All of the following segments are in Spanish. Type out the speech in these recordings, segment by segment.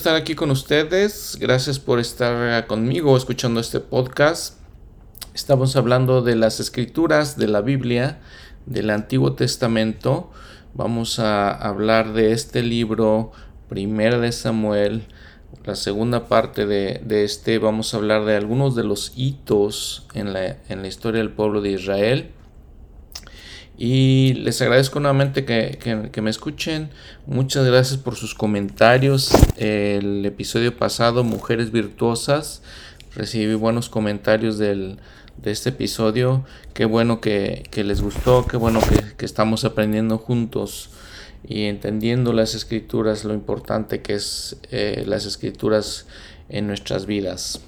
Estar aquí con ustedes. Gracias por estar conmigo escuchando este podcast. Estamos hablando de las escrituras de la Biblia, del Antiguo Testamento. Vamos a hablar de este libro, Primera de Samuel. La segunda parte de, este vamos a hablar de algunos de los hitos en la, en la historia del pueblo de Israel y les agradezco nuevamente que, me escuchen. Muchas gracias por sus comentarios. El episodio pasado, Mujeres Virtuosas, recibí buenos comentarios de este episodio. Qué bueno que, les gustó, qué bueno que, estamos aprendiendo juntos y entendiendo las escrituras, lo importante que es eh, las escrituras en nuestras vidas.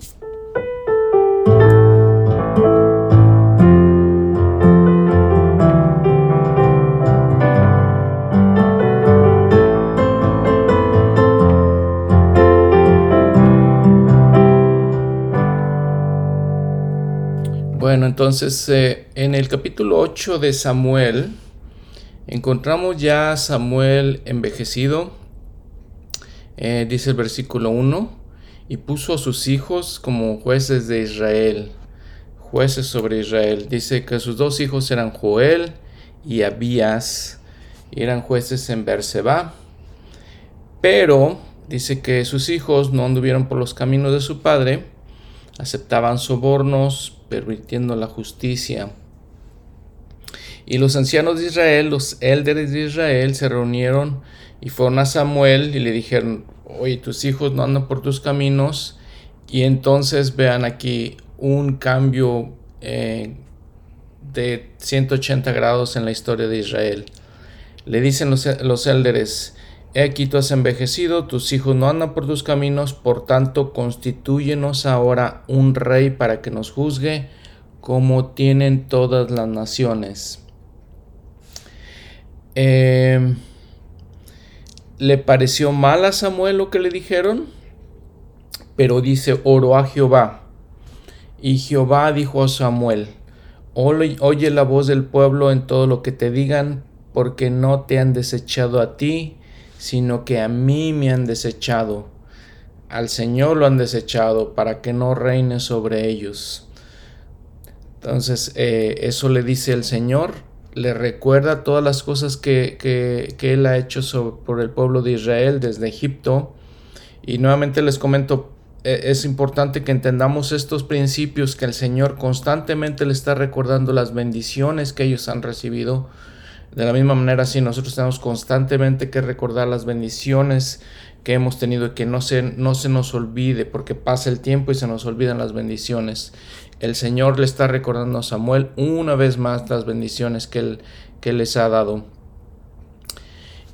Entonces eh, en el capítulo 8 de Samuel encontramos ya a Samuel envejecido, eh, dice el versículo 1, y puso a sus hijos como jueces de Israel, jueces sobre Israel. Dice que sus dos hijos eran Joel y Abías, y eran jueces en Berseba, pero dice que sus hijos no anduvieron por los caminos de su padre, aceptaban sobornos, permitiendo la justicia. Y los ancianos de Israel, los élderes de Israel, se reunieron y fueron a Samuel y le dijeron, oye, tus hijos no andan por tus caminos. Y entonces vean aquí un cambio eh, de 180 grados en la historia de Israel. Le dicen los, los élderes, He aquí tú has envejecido, tus hijos no andan por tus caminos, por tanto constitúyenos ahora un rey para que nos juzgue como tienen todas las naciones. Em, le pareció mal a Samuel lo que le dijeron, pero dice, oro a Jehová. Y Jehová dijo a Samuel, oye la voz del pueblo en todo lo que te digan, porque no te han desechado a ti, sino que a mí me han desechado. Al Señor lo han desechado para que no reine sobre ellos. Entonces, eh, eso le dice el Señor, le recuerda todas las cosas que, que, Él ha hecho por el pueblo de Israel desde Egipto. Y nuevamente les comento, e, es importante que entendamos estos principios que el Señor constantemente le está recordando las bendiciones que ellos han recibido de la misma manera, sí, nosotros tenemos constantemente que recordar las bendiciones que hemos tenido y que no se, no se nos olvide, porque pasa el tiempo y se nos olvidan las bendiciones. El Señor le está recordando a Samuel una vez más las bendiciones que Él, que les ha dado.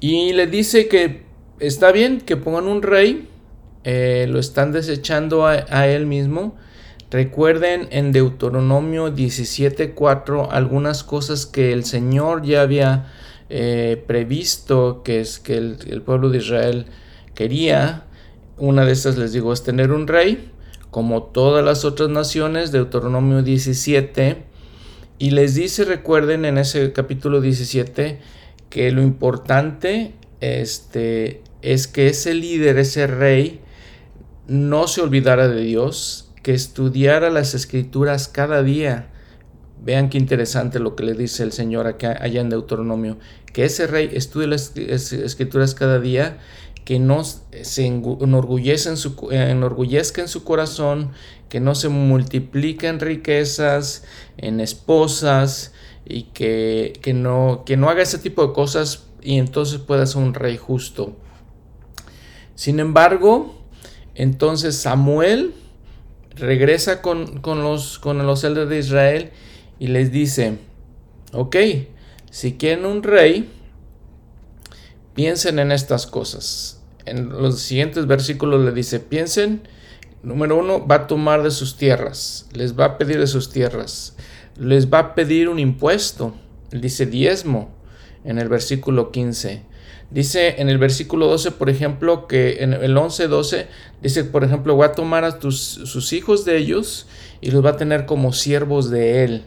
Y le dice que está bien que pongan un rey, eh, lo están desechando a él mismo, Recuerden en Deuteronomio 17:4 algunas cosas que el Señor ya había eh, previsto que es que el, pueblo de Israel quería. Una de estas les digo es tener un rey, como todas las otras naciones, Deuteronomio 17. Y les dice, recuerden en ese capítulo 17, que lo importante este, es que ese líder, ese rey, no se olvidara de Dios, que estudiara las escrituras cada día. Vean qué interesante lo que le dice el Señor acá, allá en Deuteronomio, que ese rey estudie las escrituras cada día, que no se enorgullezca en su, enorgullezca en su corazón, que no se multipliquen riquezas, en esposas, y que, que, no, que no haga ese tipo de cosas y entonces pueda ser un rey justo. Sin embargo, entonces Samuel regresa con, los, con los de Israel y les dice, ok, si quieren un rey, piensen en estas cosas. En los siguientes versículos le dice, piensen, número uno, va a tomar de sus tierras, les va a pedir de sus tierras, les va a pedir un impuesto, dice diezmo en el versículo 15. Dice en el versículo 12, por ejemplo, que en el 11, 12, dice, por ejemplo, va a tomar a sus hijos de ellos y los va a tener como siervos de él.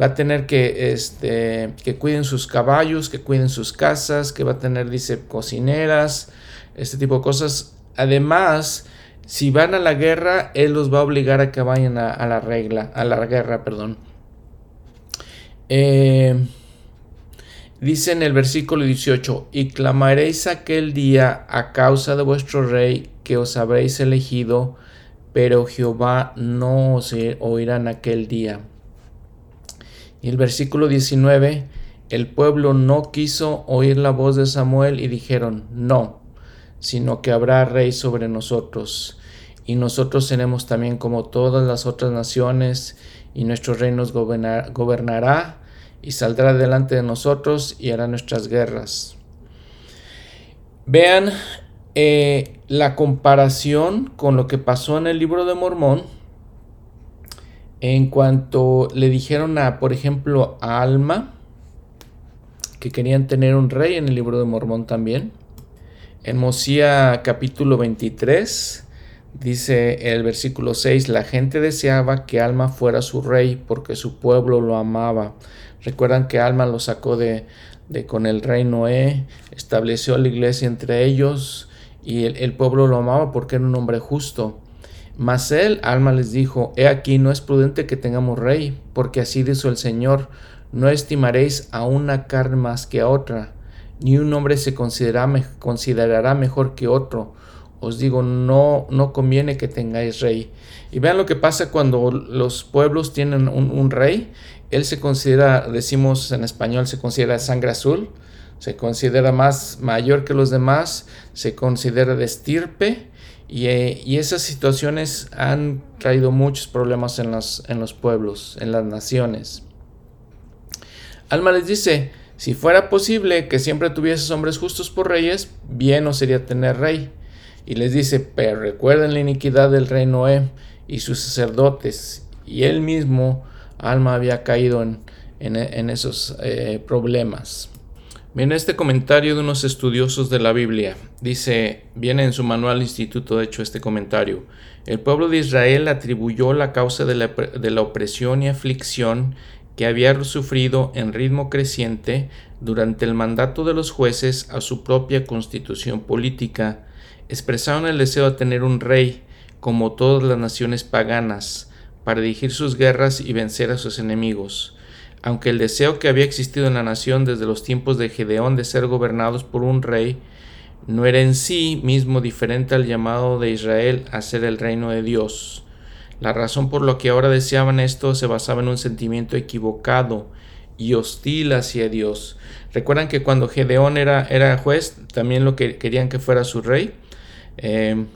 Va a tener que, este, que cuiden sus caballos, que cuiden sus casas, que va a tener, dice, cocineras, este tipo de cosas. Además, si van a la guerra, Él los va a obligar a que vayan a, la regla, a la guerra, perdón. Eh, dice en el versículo 18, y clamaréis aquel día a causa de vuestro rey que os habréis elegido, pero Jehová no os oirá en aquel día. Y el versículo 19, el pueblo no quiso oír la voz de Samuel y dijeron, no, sino que habrá rey sobre nosotros. Y nosotros seremos también como todas las otras naciones, y nuestro rey nos gobernará y saldrá delante de nosotros y hará nuestras guerras. Vean eh, la comparación con lo que pasó en el libro de Mormón en cuanto le dijeron a, por ejemplo, a Alma, que querían tener un rey en el libro de Mormón también. En Mosía capítulo 23 dice el versículo 6, la gente deseaba que Alma fuera su rey porque su pueblo lo amaba. Recuerdan que Alma lo sacó de, de con el rey Noé, estableció la iglesia entre ellos y el, el pueblo lo amaba porque era un hombre justo. Mas él, Alma, les dijo, He aquí, no es prudente que tengamos rey, porque así dijo el Señor, no estimaréis a una carne más que a otra, ni un hombre se considerará mejor que otro. Os digo, no, no conviene que tengáis rey. Y vean lo que pasa cuando los pueblos tienen un, rey. Él se considera, decimos en español, se considera sangre azul, se considera más mayor que los demás, se considera de estirpe. Y, eh, y, esas situaciones han traído muchos problemas en los, en los pueblos, en las naciones. Alma les dice, si fuera posible que siempre tuvieses hombres justos por reyes, bien no sería tener rey. Y les dice, pero recuerden la iniquidad del rey Noé y sus sacerdotes. Y él mismo, Alma, había caído en, esos eh, problemas. Miren este comentario de unos estudiosos de la Biblia. Dice, viene en su manual instituto, de hecho, este comentario. El pueblo de Israel atribuyó la causa de la, de la opresión y aflicción que había sufrido en ritmo creciente durante el mandato de los jueces a su propia constitución política, expresaron el deseo de tener un rey, como todas las naciones paganas, para dirigir sus guerras y vencer a sus enemigos. Aunque el deseo que había existido en la nación desde los tiempos de Gedeón de ser gobernados por un rey, no era en sí mismo diferente al llamado de Israel a ser el reino de Dios. La razón por la que ahora deseaban esto se basaba en un sentimiento equivocado y hostil hacia Dios. Recuerdan que cuando Gedeón era, era juez, también lo que querían que fuera su rey. Eh,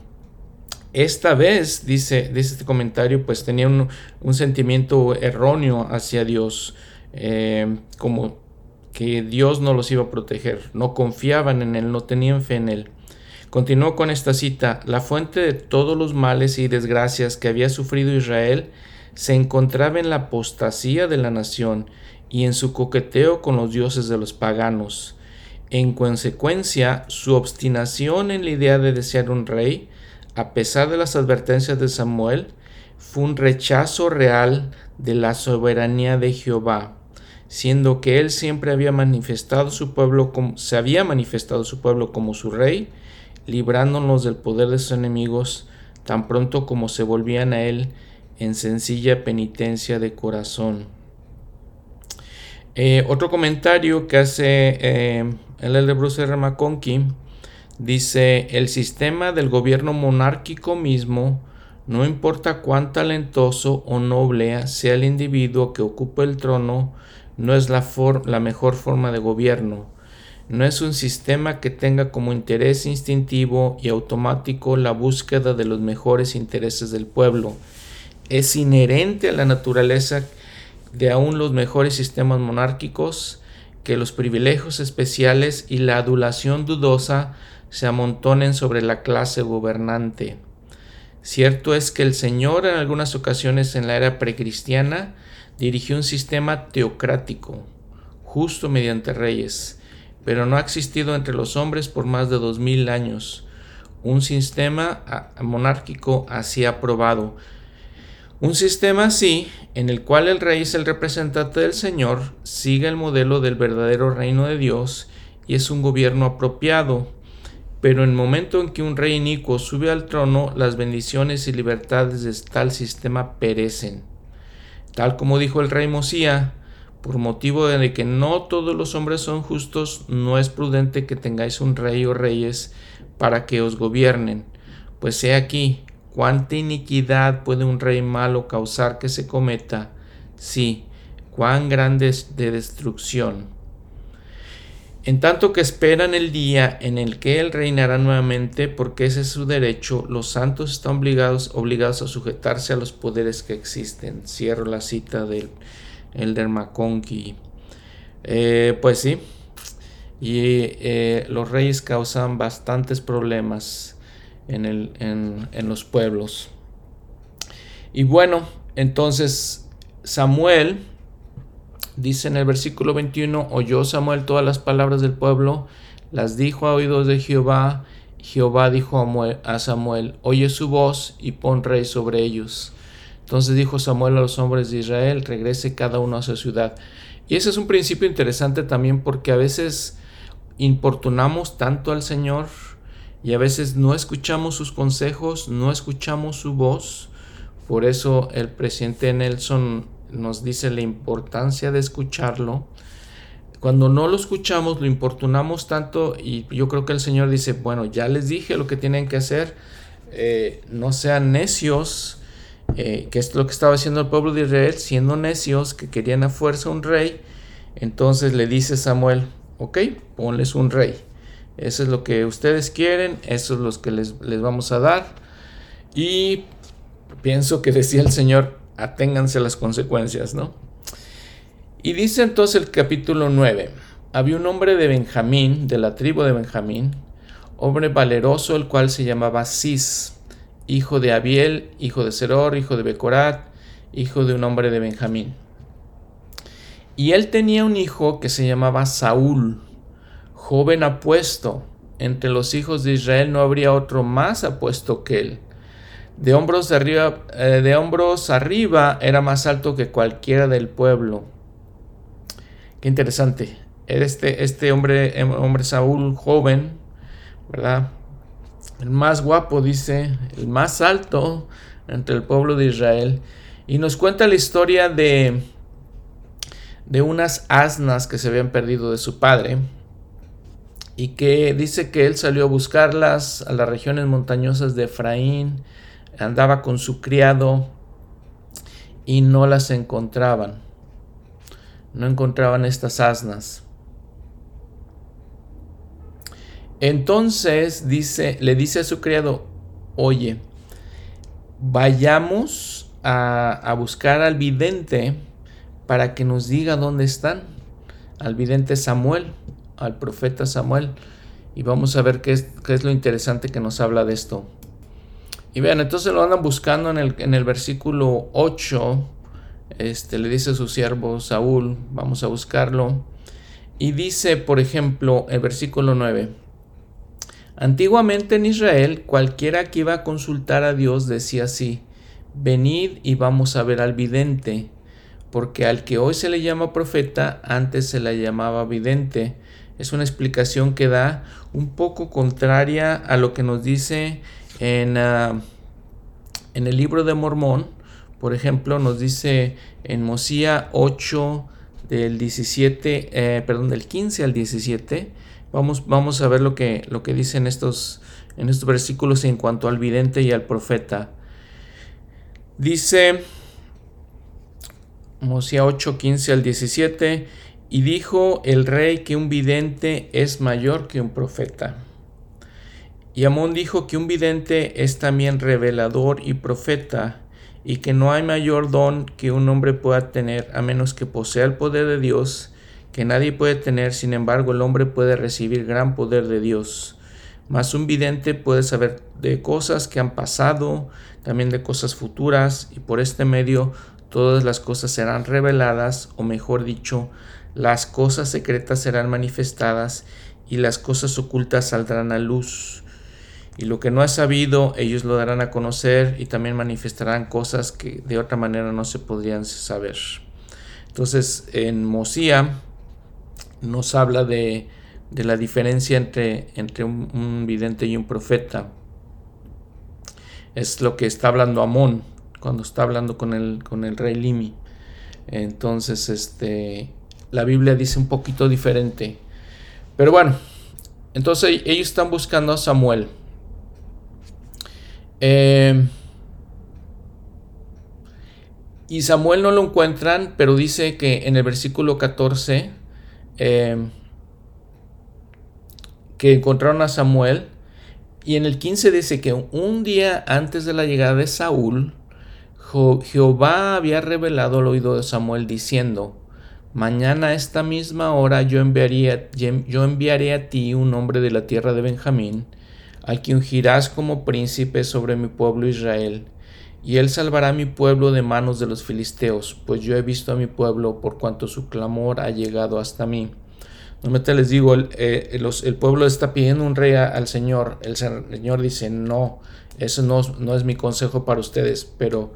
esta vez, dice, dice, este comentario, pues tenía un, sentimiento erróneo hacia Dios, eh, como que Dios no los iba a proteger, no confiaban en Él, no tenían fe en Él. Continuó con esta cita, la fuente de todos los males y desgracias que había sufrido Israel se encontraba en la apostasía de la nación y en su coqueteo con los dioses de los paganos. En consecuencia, su obstinación en la idea de desear un rey, a pesar de las advertencias de Samuel, fue un rechazo real de la soberanía de Jehová, siendo que él siempre había manifestado su pueblo como, se había manifestado su pueblo como su rey, librándonos del poder de sus enemigos tan pronto como se volvían a Él en sencilla penitencia de corazón. Eh, otro comentario que hace eh, el de Bruce R. McConkie dice, el sistema del gobierno monárquico mismo, no importa cuán talentoso o noble sea el individuo que ocupa el trono, no es la, la mejor forma de gobierno no es un sistema que tenga como interés instintivo y automático la búsqueda de los mejores intereses del pueblo. Es inherente a la naturaleza de aún los mejores sistemas monárquicos que los privilegios especiales y la adulación dudosa se amontonen sobre la clase gobernante. Cierto es que el Señor en algunas ocasiones en la era precristiana dirigió un sistema teocrático, justo mediante reyes, pero no ha existido entre los hombres por más de dos mil años un sistema monárquico así aprobado. Un sistema así, en el cual el rey es el representante del Señor, sigue el modelo del verdadero reino de Dios y es un gobierno apropiado. Pero en el momento en que un rey inicuo sube al trono, las bendiciones y libertades de tal sistema perecen. Tal como dijo el rey Mosía, por motivo de que no todos los hombres son justos, no es prudente que tengáis un rey o reyes para que os gobiernen. Pues he aquí, cuánta iniquidad puede un rey malo causar que se cometa. Sí, cuán grande es de destrucción. En tanto que esperan el día en el que Él reinará nuevamente, porque ese es su derecho, los santos están obligados, obligados a sujetarse a los poderes que existen. Cierro la cita del Elder McConkie. Eh, pues sí, y eh, los reyes causan bastantes problemas en, el, en, en los pueblos. Y bueno, entonces Samuel Dice en el versículo 21, oyó Samuel todas las palabras del pueblo, las dijo a oídos de Jehová. Jehová dijo a Samuel, oye su voz y pon rey sobre ellos. Entonces dijo Samuel a los hombres de Israel, regrese cada uno a su ciudad. Y ese es un principio interesante también porque a veces importunamos tanto al Señor y a veces no escuchamos sus consejos, no escuchamos su voz. Por eso el presidente Nelson nos dice la importancia de escucharlo. Cuando no lo escuchamos, lo importunamos tanto y yo creo que el Señor dice, bueno, ya les dije lo que tienen que hacer, eh, no sean necios, eh, que es lo que estaba haciendo el pueblo de Israel, siendo necios, que querían a fuerza un rey. Entonces le dice Samuel, ok, ponles un rey. Eso es lo que ustedes quieren, eso es lo que les, les vamos a dar. Y pienso que decía el Señor, aténganse las consecuencias, ¿no? Y dice entonces el capítulo 9, había un hombre de Benjamín, de la tribu de Benjamín, hombre valeroso, el cual se llamaba Cis, hijo de Abiel, hijo de Seror, hijo de Becorat, hijo de un hombre de Benjamín. Y él tenía un hijo que se llamaba Saúl, joven apuesto. Entre los hijos de Israel no habría otro más apuesto que él de hombros, arriba, eh, de hombros arriba era más alto que cualquiera del pueblo. Qué interesante. Este, este hombre, em, hombre Saúl joven, ¿verdad? El más guapo, dice, el más alto entre el pueblo de Israel. Y nos cuenta la historia de, de unas asnas que se habían perdido de su padre. Y que dice que él salió a buscarlas a las regiones montañosas de Efraín andaba con su criado y no las encontraban. No encontraban estas asnas. Entonces dice, le dice a su criado, oye, vayamos a, a, buscar al vidente para que nos diga dónde están. Al vidente Samuel, al profeta Samuel. Y vamos a ver qué es, qué es lo interesante que nos habla de esto. Y vean, entonces lo andan buscando en el, en el versículo 8. Este, le dice a su siervo Saúl, vamos a buscarlo. Y dice, por ejemplo, el versículo 9. Antiguamente en Israel, cualquiera que iba a consultar a Dios decía así, venid y vamos a ver al vidente, porque al que hoy se le llama profeta, antes se le llamaba vidente. Es una explicación que da un poco contraria a lo que nos dice en, en el libro de Mormón, por ejemplo, nos dice en Mosía 8 del 17, eh, perdón, del 15 al 17, vamos, vamos a ver lo que, lo que dicen estos, en estos versículos en cuanto al vidente y al profeta. Dice Mosía 8, 15 al 17, y dijo el rey que un vidente es mayor que un profeta. Y Amón dijo que un vidente es también revelador y profeta, y que no hay mayor don que un hombre pueda tener a menos que posea el poder de Dios, que nadie puede tener, sin embargo el hombre puede recibir gran poder de Dios. Mas un vidente puede saber de cosas que han pasado, también de cosas futuras, y por este medio todas las cosas serán reveladas, o mejor dicho, las cosas secretas serán manifestadas, y las cosas ocultas saldrán a luz y lo que no ha sabido ellos lo darán a conocer y también manifestarán cosas que de otra manera no se podrían saber. Entonces en Mosía nos habla de, de la diferencia entre, entre un, vidente y un profeta. Es lo que está hablando Amón cuando está hablando con el, con el rey Limi. Entonces, este, la Biblia dice un poquito diferente. Pero bueno, entonces ellos están buscando a Samuel. Eh, y Samuel no lo encuentran, pero dice que en el versículo 14 eh, que encontraron a Samuel. Y en el 15 dice que un día antes de la llegada de Saúl, Jehová había revelado al oído de Samuel diciendo, Mañana a esta misma hora yo enviaré, yo enviaré a ti un hombre de la tierra de Benjamín, al que ungirás como príncipe sobre mi pueblo Israel, y él salvará a mi pueblo de manos de los filisteos, pues yo he visto a mi pueblo por cuanto su clamor ha llegado hasta mí. Normalmente les digo, el, eh, el pueblo está pidiendo un rey al Señor, el Señor dice, no, eso no, no es mi consejo para ustedes, pero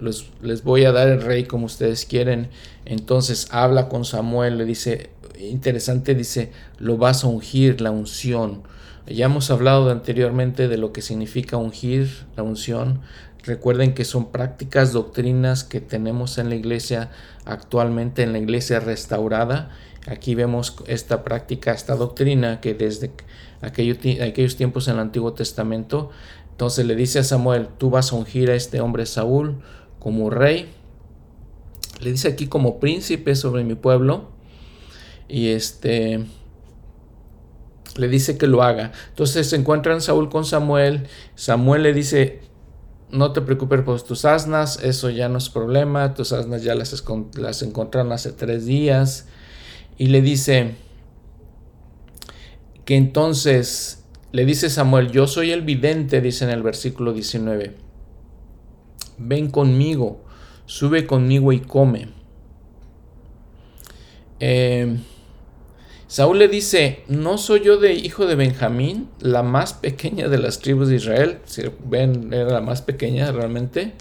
les, voy a dar el rey como ustedes quieren. Entonces habla con Samuel, le dice, interesante, dice, lo vas a ungir, la unción. Ya hemos hablado anteriormente de lo que significa ungir, la unción. Recuerden que son prácticas, doctrinas que tenemos en la iglesia actualmente, en la iglesia restaurada. Aquí vemos esta práctica, esta doctrina que desde aquellos tiempos en el Antiguo Testamento. Entonces le dice a Samuel, tú vas a ungir a este hombre Saúl, como rey. Le dice aquí como príncipe sobre mi pueblo. Y este le dice que lo haga. Entonces se encuentran Saúl con Samuel. Samuel le dice, no te preocupes por tus asnas, eso ya no es problema. Tus asnas ya las, las encontraron hace tres días. Y le dice que entonces, le dice Samuel, yo soy el vidente, dice en el versículo 19 ven conmigo, sube conmigo y come. Eh, Saúl le dice, ¿no soy yo de hijo de Benjamín, la más pequeña de las tribus de Israel? Si ven, era la más pequeña realmente.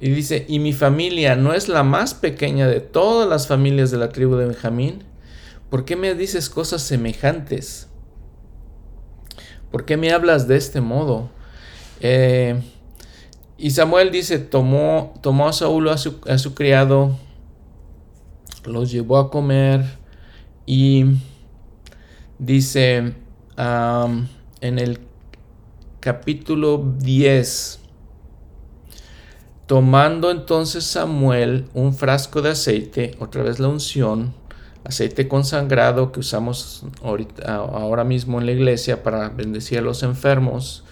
Y dice, ¿y mi familia no es la más pequeña de todas las familias de la tribu de Benjamín? ¿Por qué me dices cosas semejantes? ¿Por qué me hablas de este modo? Eh, y Samuel dice, tomó, tomó a Saúl a su, a su criado, los llevó a comer y dice en el capítulo 10, tomando entonces Samuel un frasco de aceite, otra vez la unción, aceite consagrado que usamos ahora mismo en la iglesia para bendecir a los enfermos,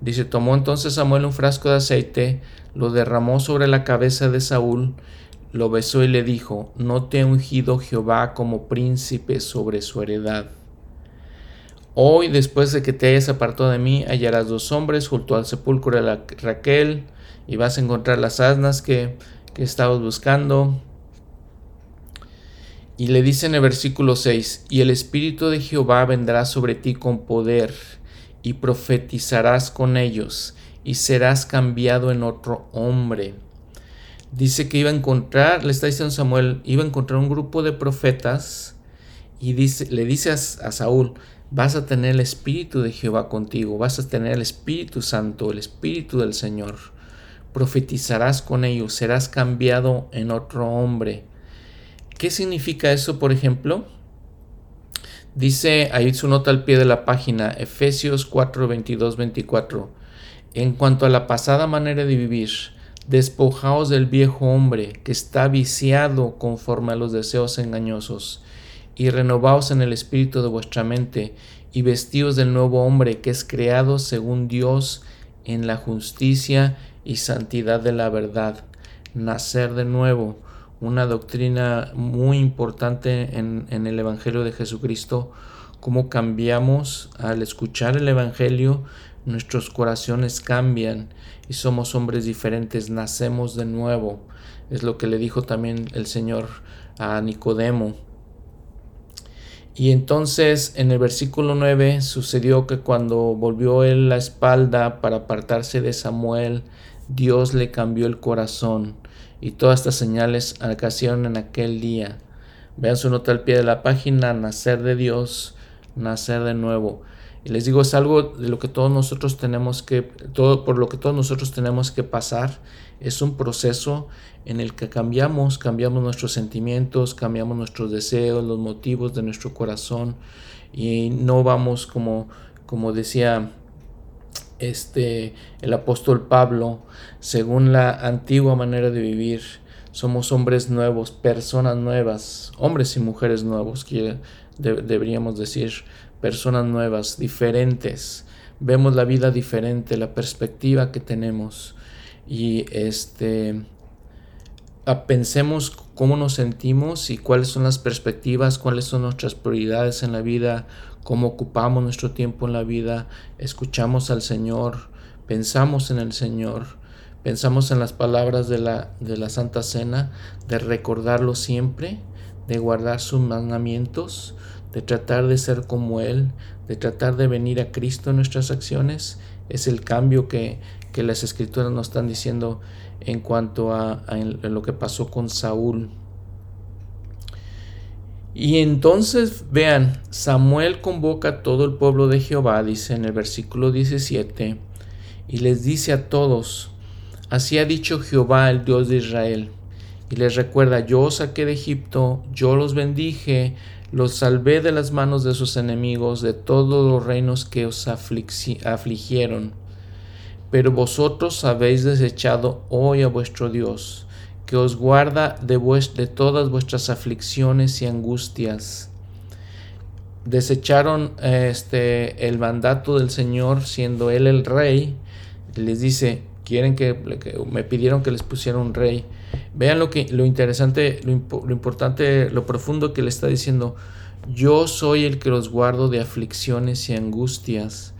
Dice, tomó entonces Samuel un frasco de aceite, lo derramó sobre la cabeza de Saúl, lo besó y le dijo, no te ha ungido Jehová como príncipe sobre su heredad. Hoy, después de que te hayas apartado de mí, hallarás dos hombres junto al sepulcro de Raquel, y vas a encontrar las asnas que, que estabas buscando. Y le dice en el versículo 6, y el Espíritu de Jehová vendrá sobre ti con poder y profetizarás con ellos y serás cambiado en otro hombre. Dice que iba a encontrar, le está diciendo Samuel, iba a encontrar un grupo de profetas y dice, le dice a, a Saúl, vas a tener el Espíritu de Jehová contigo, vas a tener el Espíritu Santo, el Espíritu del Señor. Profetizarás con ellos, serás cambiado en otro hombre. ¿Qué significa eso, por ejemplo? Dice ahí su nota al pie de la página, Efesios 4, 22, 24. En cuanto a la pasada manera de vivir, despojaos del viejo hombre que está viciado conforme a los deseos engañosos, y renovaos en el espíritu de vuestra mente, y vestíos del nuevo hombre que es creado según Dios en la justicia y santidad de la verdad. Nacer de nuevo una doctrina muy importante en, el Evangelio de Jesucristo, cómo cambiamos al escuchar el Evangelio, nuestros corazones cambian y somos hombres diferentes, nacemos de nuevo. Es lo que le dijo también el Señor a Nicodemo. Y entonces en el versículo 9 sucedió que cuando volvió él la espalda para apartarse de Samuel, Dios le cambió el corazón y todas estas señales ocasionan en aquel día. Vean su nota al pie de la página, nacer de Dios, nacer de nuevo. Y les digo, es algo de lo que todos nosotros tenemos que, todo, por lo que todos nosotros tenemos que pasar. Es un proceso en el que cambiamos, cambiamos nuestros sentimientos, cambiamos nuestros deseos, los motivos de nuestro corazón y no vamos como, como decía este, el apóstol Pablo, según la antigua manera de vivir, somos hombres nuevos, personas nuevas, hombres y mujeres nuevos, que deberíamos decir, personas nuevas, diferentes. Vemos la vida diferente, la perspectiva que tenemos y este pensemos cómo nos sentimos y cuáles son las perspectivas, cuáles son nuestras prioridades en la vida, cómo ocupamos nuestro tiempo en la vida, escuchamos al Señor, pensamos en el Señor, pensamos en las palabras de la, de la Santa Cena, de recordarlo siempre, de guardar sus mandamientos, de tratar de ser como Él, de tratar de venir a Cristo en nuestras acciones, es el cambio que, que las escrituras nos están diciendo en cuanto a, a lo que pasó con Saúl. Y entonces, vean, Samuel convoca a todo el pueblo de Jehová, dice en el versículo 17, y les dice a todos, así ha dicho Jehová, el Dios de Israel, y les recuerda, yo os saqué de Egipto, yo los bendije, los salvé de las manos de sus enemigos, de todos los reinos que os afligieron. Pero vosotros habéis desechado hoy a vuestro Dios que os guarda de, todas vuestras aflicciones y angustias. Desecharon este, el mandato del Señor siendo Él el rey. Les dice, quieren que, me pidieron que les pusiera un rey. Vean lo que lo interesante, lo, lo, importante, lo profundo que le está diciendo. Yo soy el que los guardo de aflicciones y angustias.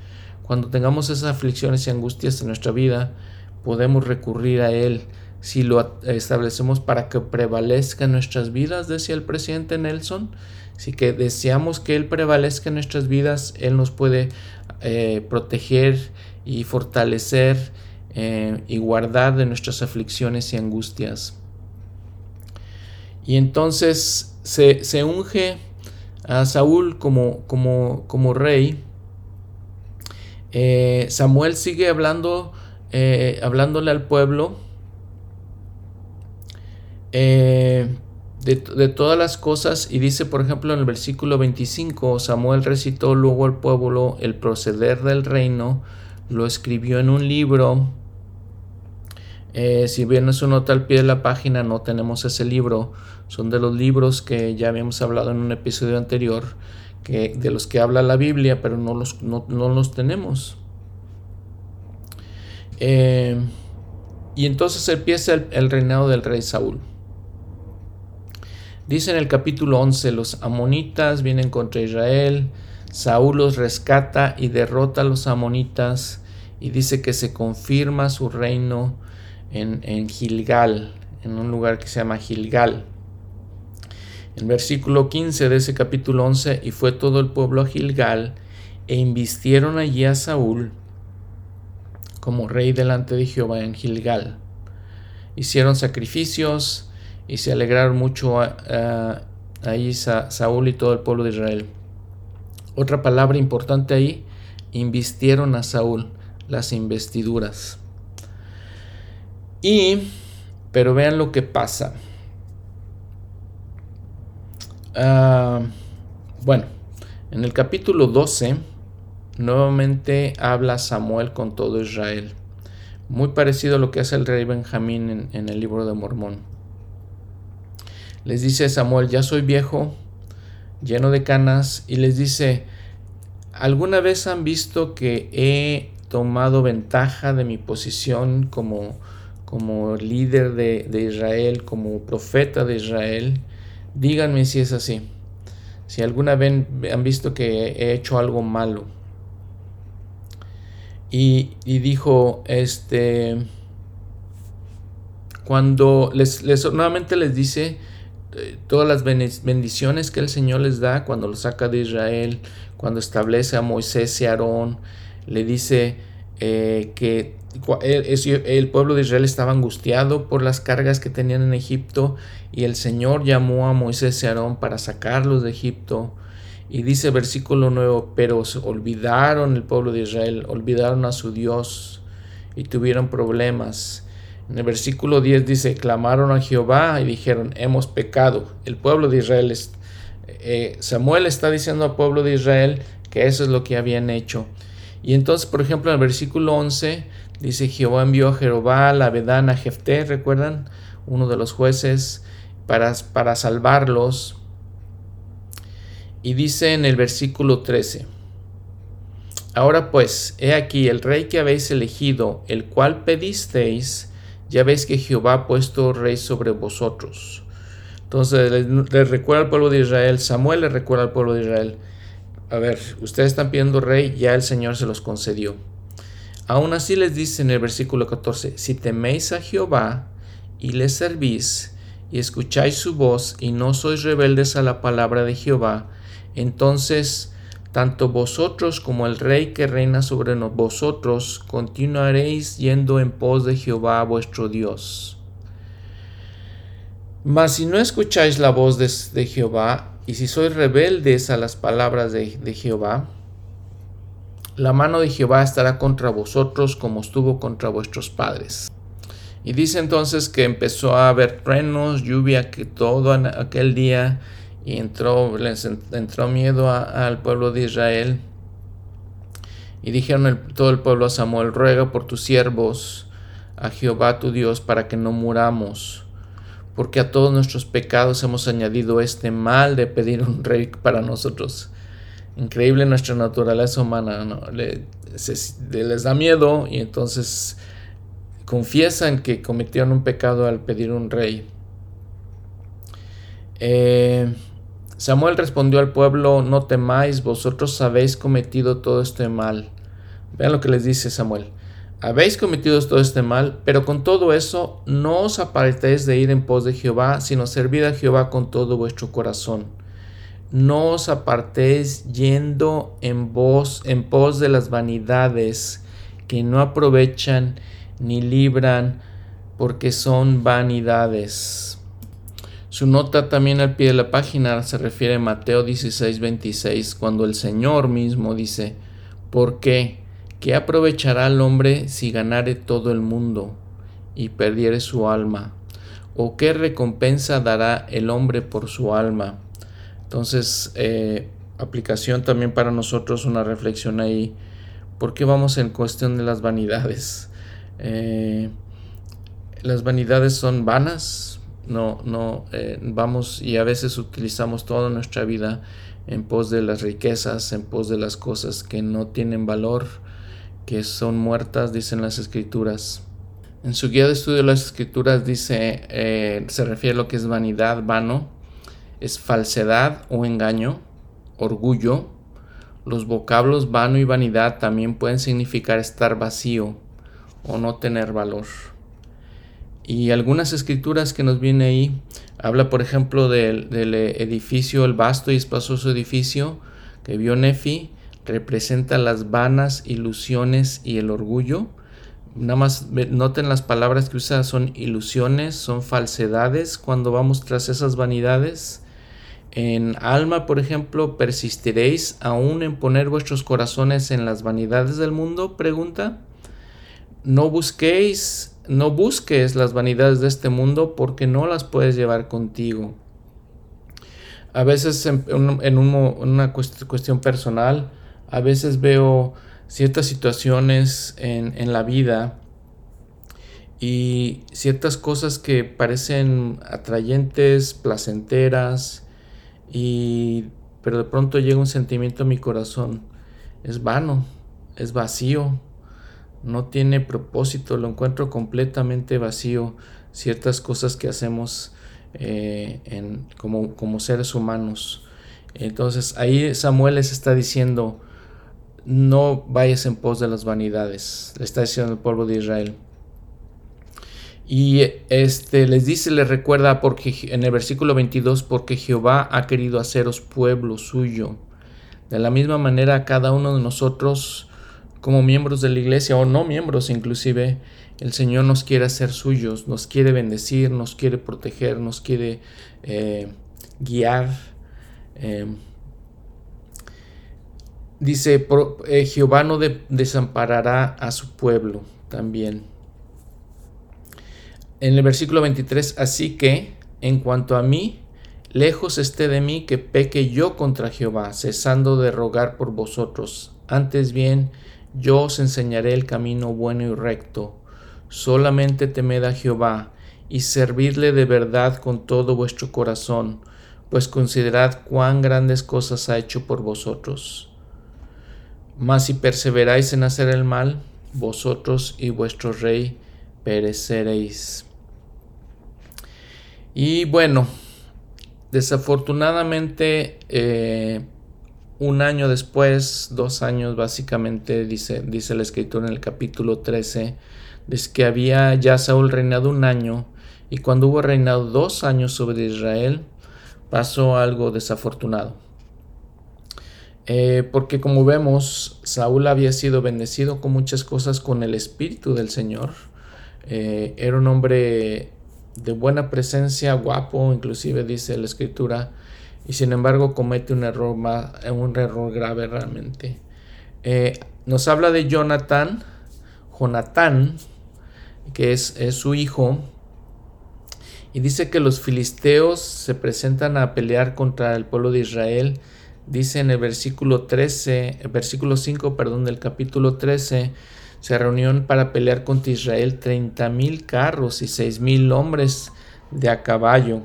Cuando tengamos esas aflicciones y angustias en nuestra vida, podemos recurrir a Él si lo establecemos para que prevalezca en nuestras vidas, decía el presidente Nelson. Si que deseamos que Él prevalezca en nuestras vidas, Él nos puede eh, proteger y fortalecer eh, y guardar de nuestras aflicciones y angustias. Y entonces se, unge a Saúl como, como, como rey. Eh, Samuel sigue hablando, hablándole al pueblo eh, de, todas las cosas y dice por ejemplo en el versículo 25 Samuel recitó luego al pueblo el proceder del reino lo escribió en un libro eh, si bien su nota al pie de la página no tenemos ese libro son de los libros que ya habíamos hablado en un episodio anterior que, de los que habla la Biblia pero no los, no, los tenemos eh, y entonces empieza el reinado del rey Saúl Dice en el capítulo 11, los amonitas vienen contra Israel, Saúl los rescata y derrota a los amonitas y dice que se confirma su reino en, en Gilgal, en un lugar que se llama Gilgal. En versículo 15 de ese capítulo 11, y fue todo el pueblo a Gilgal, e invistieron allí a Saúl como rey delante de Jehová en Gilgal. Hicieron sacrificios, y se alegraron mucho ahí Saúl y todo el pueblo de Israel. Otra palabra importante ahí, invistieron a Saúl las investiduras. Y, pero vean lo que pasa. Ah, bueno, en el capítulo 12, nuevamente habla Samuel con todo Israel. Muy parecido a lo que hace el rey Benjamín en, el libro de Mormón. Les dice Samuel, ya soy viejo, lleno de canas, y les dice, ¿alguna vez han visto que he tomado ventaja de mi posición como, como líder de, de Israel, como profeta de Israel? Díganme si es así. Si alguna vez han visto que he hecho algo malo. Y, y dijo, este, cuando les, les, nuevamente les dice, eh, todas las bendiciones que el Señor les da cuando los saca de Israel, cuando establece a Moisés y Aarón, le dice eh, que el, pueblo de Israel estaba angustiado por las cargas que tenían en Egipto y el Señor llamó a Moisés y Aarón para sacarlos de Egipto Y dice versículo 9, pero olvidaron el pueblo de Israel, olvidaron a su Dios y tuvieron problemas. En el versículo 10 dice, clamaron a Jehová y dijeron, hemos pecado. El pueblo de Israel, eh, Samuel está diciendo al pueblo de Israel que eso es lo que habían hecho. Y entonces, por ejemplo, en el versículo 11 dice, Jehová envió a Jehová, la Vedán, a Jefté, ¿recuerdan? Uno de los jueces, para, para salvarlos. Y dice en el versículo 13, Ahora pues, he aquí el rey que habéis elegido, el cual pedisteis, ya veis que Jehová ha puesto rey sobre vosotros. Entonces le, recuerda al pueblo de Israel, Samuel le recuerda al pueblo de Israel, a ver, ustedes están pidiendo rey, ya el Señor se los concedió. Aún así les dice en el versículo 14, si teméis a Jehová y le servís y escucháis su voz y no sois rebeldes a la palabra de Jehová, entonces tanto vosotros como el rey que reina sobre vosotros continuaréis yendo en pos de Jehová vuestro Dios. Mas si no escucháis la voz de, Jehová, y si sois rebeldes a las palabras de, de Jehová, la mano de Jehová estará contra vosotros como estuvo contra vuestros padres. Y dice entonces que empezó a haber truenos, lluvia, que todo aquel día y entró, les entró miedo al pueblo de Israel. Y dijeron todo el pueblo a Samuel, ruega por tus siervos a Jehová tu Dios para que no muramos, porque a todos nuestros pecados hemos añadido este mal de pedir un rey para nosotros. Increíble nuestra naturaleza humana, ¿no? les da miedo y entonces confiesan que cometieron un pecado al pedir un rey. Eh, Samuel respondió al pueblo, no temáis, vosotros habéis cometido todo este mal. Vean lo que les dice Samuel. Habéis cometido todo este mal, pero con todo eso no os apartéis de ir en pos de Jehová, sino servid a Jehová con todo vuestro corazón. No os apartéis yendo en vos en pos de las vanidades que no aprovechan ni libran, porque son vanidades. Su nota también al pie de la página se refiere a Mateo 16, 26, cuando el Señor mismo dice, ¿por qué? ¿Qué aprovechará el hombre si ganare todo el mundo y perdiere su alma? ¿O qué recompensa dará el hombre por su alma? Entonces, eh, aplicación también para nosotros, una reflexión ahí. ¿Por qué vamos en cuestión de las vanidades? Eh, las vanidades son vanas, no, no eh, vamos y a veces utilizamos toda nuestra vida en pos de las riquezas, en pos de las cosas que no tienen valor, que son muertas, dicen las escrituras. En su guía de estudio de las escrituras dice, se refiere a lo que es vanidad, vano, es falsedad o engaño, orgullo. Los vocablos vano y vanidad también pueden significar estar vacío o no tener valor. Y algunas escrituras que nos viene ahí, habla por ejemplo del, edificio, el vasto y espacioso edificio que vio Nefi, representa las vanas ilusiones y el orgullo. Nada más noten las palabras que usa, son ilusiones, son falsedades cuando vamos tras esas vanidades. En alma, por ejemplo, ¿persistiréis aún en poner vuestros corazones en las vanidades del mundo? Pregunta. No busquéis no busques las vanidades de este mundo porque no las puedes llevar contigo. A veces en, una cuestión personal, a veces veo ciertas situaciones en, la vida y ciertas cosas que parecen atrayentes, placenteras, y, pero de pronto llega un sentimiento a mi corazón. Es vano, es vacío, no tiene propósito, lo encuentro completamente vacío, ciertas cosas que hacemos eh, en, como, como seres humanos. Entonces ahí Samuel les está diciendo, no vayas en pos de las vanidades, le está diciendo el pueblo de Israel. Y este les dice, les recuerda porque en el versículo 22, porque Jehová ha querido haceros pueblo suyo. De la misma manera, cada uno de nosotros como miembros de la iglesia o no miembros inclusive, el Señor nos quiere hacer suyos, nos quiere bendecir, nos quiere proteger, nos quiere eh, guiar. Eh, dice, eh, Jehová no desamparará a su pueblo también. En el versículo 23, así que, en cuanto a mí, lejos esté de mí que peque yo contra Jehová, cesando de rogar por vosotros. Antes bien, yo os enseñaré el camino bueno y recto. Solamente temed a Jehová y servidle de verdad con todo vuestro corazón, pues considerad cuán grandes cosas ha hecho por vosotros. Mas si perseveráis en hacer el mal, vosotros y vuestro rey pereceréis. Y bueno, desafortunadamente eh, un año después, dos años básicamente, dice, dice la escritura en el capítulo 13, es que había ya Saúl reinado un año y cuando hubo reinado dos años sobre Israel, pasó algo desafortunado. Eh, porque como vemos, Saúl había sido bendecido con muchas cosas con el Espíritu del Señor. Eh, era un hombre de buena presencia, guapo, inclusive dice la Escritura, y sin embargo comete un error, un error grave realmente. Eh, nos habla de Jonathan, Jonatán, que es, es su hijo, y dice que los filisteos se presentan a pelear contra el pueblo de Israel. Dice en el versículo 13, el versículo 5, perdón, del capítulo 13, se reunieron para pelear contra Israel 30 mil carros y 6 mil hombres de a caballo.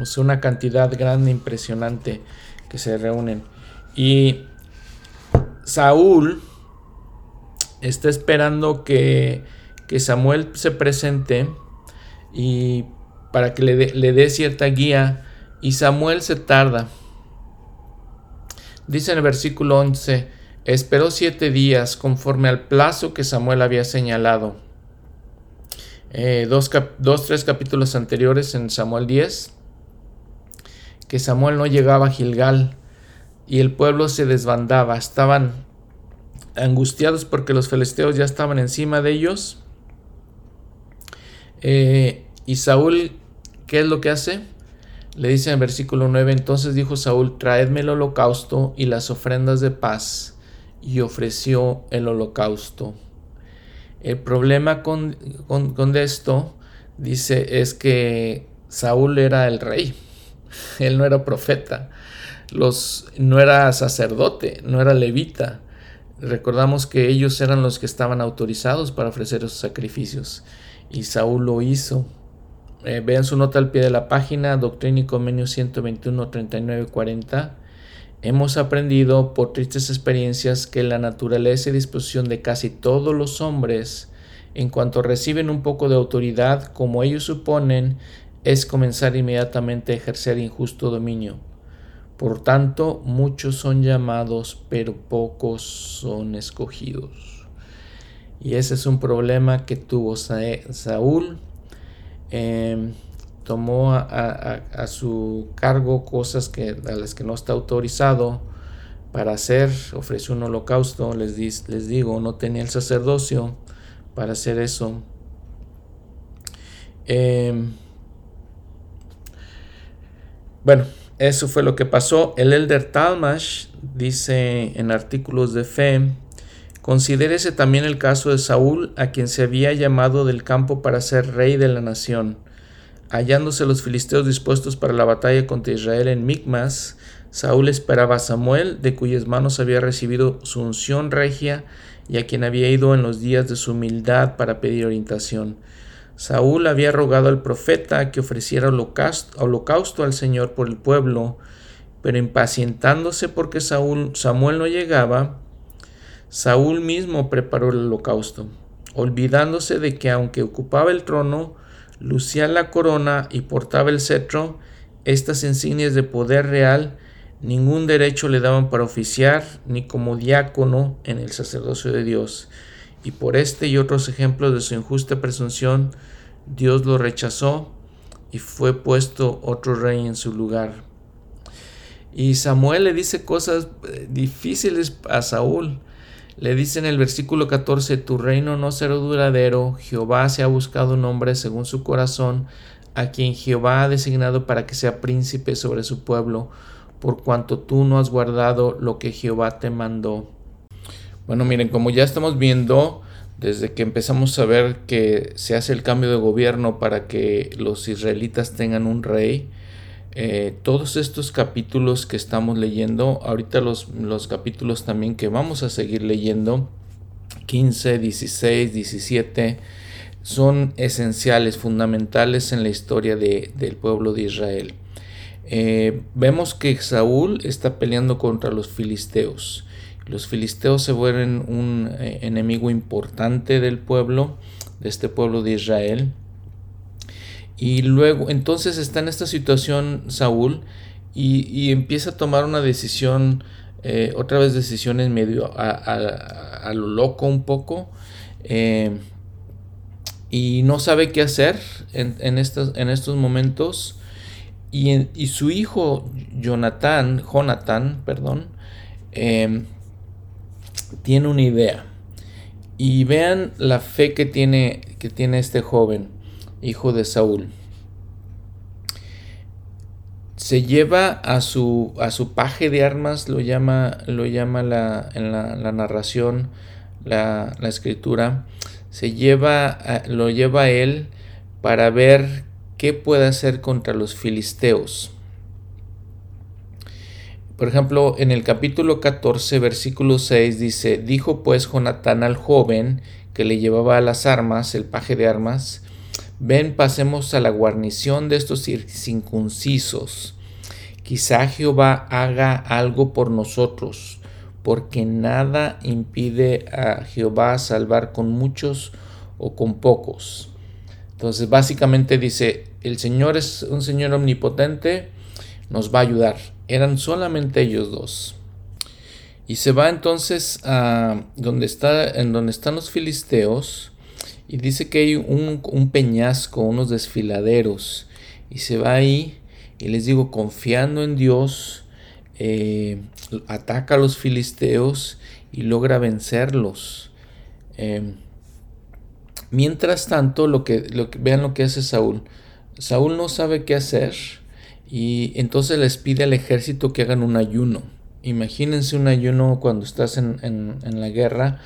O sea, una cantidad grande, impresionante que se reúnen. Y Saúl está esperando que, que Samuel se presente y para que le dé cierta guía. Y Samuel se tarda. Dice en el versículo 11, esperó siete días conforme al plazo que Samuel había señalado. Eh, dos, dos, tres capítulos anteriores en Samuel 10, que Samuel no llegaba a Gilgal y el pueblo se desbandaba, estaban angustiados porque los filisteos ya estaban encima de ellos eh, y Saúl, ¿qué es lo que hace? Le dice en el versículo 9, entonces dijo Saúl, traedme el holocausto y las ofrendas de paz, y ofreció el holocausto. El problema con, con, esto, dice, es que Saúl era el rey, él no era profeta, los, no era sacerdote, no era levita. Recordamos que ellos eran los que estaban autorizados para ofrecer esos sacrificios y Saúl lo hizo. Eh, vean su nota al pie de la página, Doctrina y Convenio 121, 39 40. Hemos aprendido por tristes experiencias que la naturaleza y disposición de casi todos los hombres, en cuanto reciben un poco de autoridad, como ellos suponen, es comenzar inmediatamente a ejercer injusto dominio. Por tanto, muchos son llamados, pero pocos son escogidos. Y ese es un problema que tuvo Saúl. Em, tomó a, su cargo cosas que, a las que no está autorizado para hacer. Ofreció un holocausto. Les, les digo, no tenía el sacerdocio para hacer eso. Em, bueno, eso fue lo que pasó. El Elder Talmash dice en artículos de fe Considérese también el caso de Saúl, a quien se había llamado del campo para ser rey de la nación. Hallándose los filisteos dispuestos para la batalla contra Israel en Micmas, Saúl esperaba a Samuel, de cuyas manos había recibido su unción regia y a quien había ido en los días de su humildad para pedir orientación. Saúl había rogado al profeta que ofreciera holocausto, holocausto al Señor por el pueblo, pero impacientándose porque Saúl, Samuel no llegaba, Saúl mismo preparó el holocausto, olvidándose de que aunque ocupaba el trono, lucía la corona y portaba el cetro, estas insignias de poder real ningún derecho le daban para oficiar ni como diácono en el sacerdocio de Dios. Y por este y otros ejemplos de su injusta presunción, Dios lo rechazó y fue puesto otro rey en su lugar. Y Samuel le dice cosas eh, difíciles a Saúl. Le dice en el versículo 14, Tu reino no será duradero, Jehová se ha buscado un hombre según su corazón, a quien Jehová ha designado para que sea príncipe sobre su pueblo. por cuanto tú no has guardado lo que Jehová te mandó. Bueno, miren, como ya estamos viendo, desde que empezamos a ver que se hace el cambio de gobierno para que los israelitas tengan un rey, eh, todos estos capítulos que estamos leyendo, ahorita los, los capítulos también que vamos a seguir leyendo, 15, 16, 17, son esenciales, fundamentales en la historia del pueblo de Israel. Eh, vemos que Saúl está peleando contra los filisteos. Los filisteos se vuelven un eh, enemigo importante del pueblo, de este pueblo de Israel. Y luego, entonces está en esta situación Saúl y, empieza a tomar una decisión, eh, otra vez decisiones medio a, lo loco un poco. y no sabe qué hacer en, estos, en estos momentos. Y, su hijo Jonathan, Jonathan, perdón, em, tiene una idea. Y vean la fe que tiene, que tiene este joven, hijo de Saúl. Se lleva a su, a su paje de armas, lo llama, lo llama la, en la, narración, la, escritura. Se lleva, lo lleva él para ver ¿qué puede hacer contra los filisteos? Por ejemplo, en el capítulo 14, versículo 6 dice, dijo pues Jonatán al joven que le llevaba las armas, el paje de armas, ven, pasemos a la guarnición de estos circuncisos. Quizá Jehová haga algo por nosotros, porque nada impide a Jehová salvar con muchos o con pocos. Entonces básicamente dice, el Señor es un Señor omnipotente, nos va a ayudar. Eran solamente ellos dos. Y se va entonces a donde, está, en donde están los filisteos y dice que hay un, peñasco, unos desfiladeros. Y se va ahí y les digo, confiando en Dios, eh, ataca a los filisteos y logra vencerlos. Eh, Mientras tanto, lo que, lo que, vean lo que hace Saúl. Saúl no sabe qué hacer y entonces les pide al ejército que hagan un ayuno. Imagínense un ayuno cuando estás en, la guerra,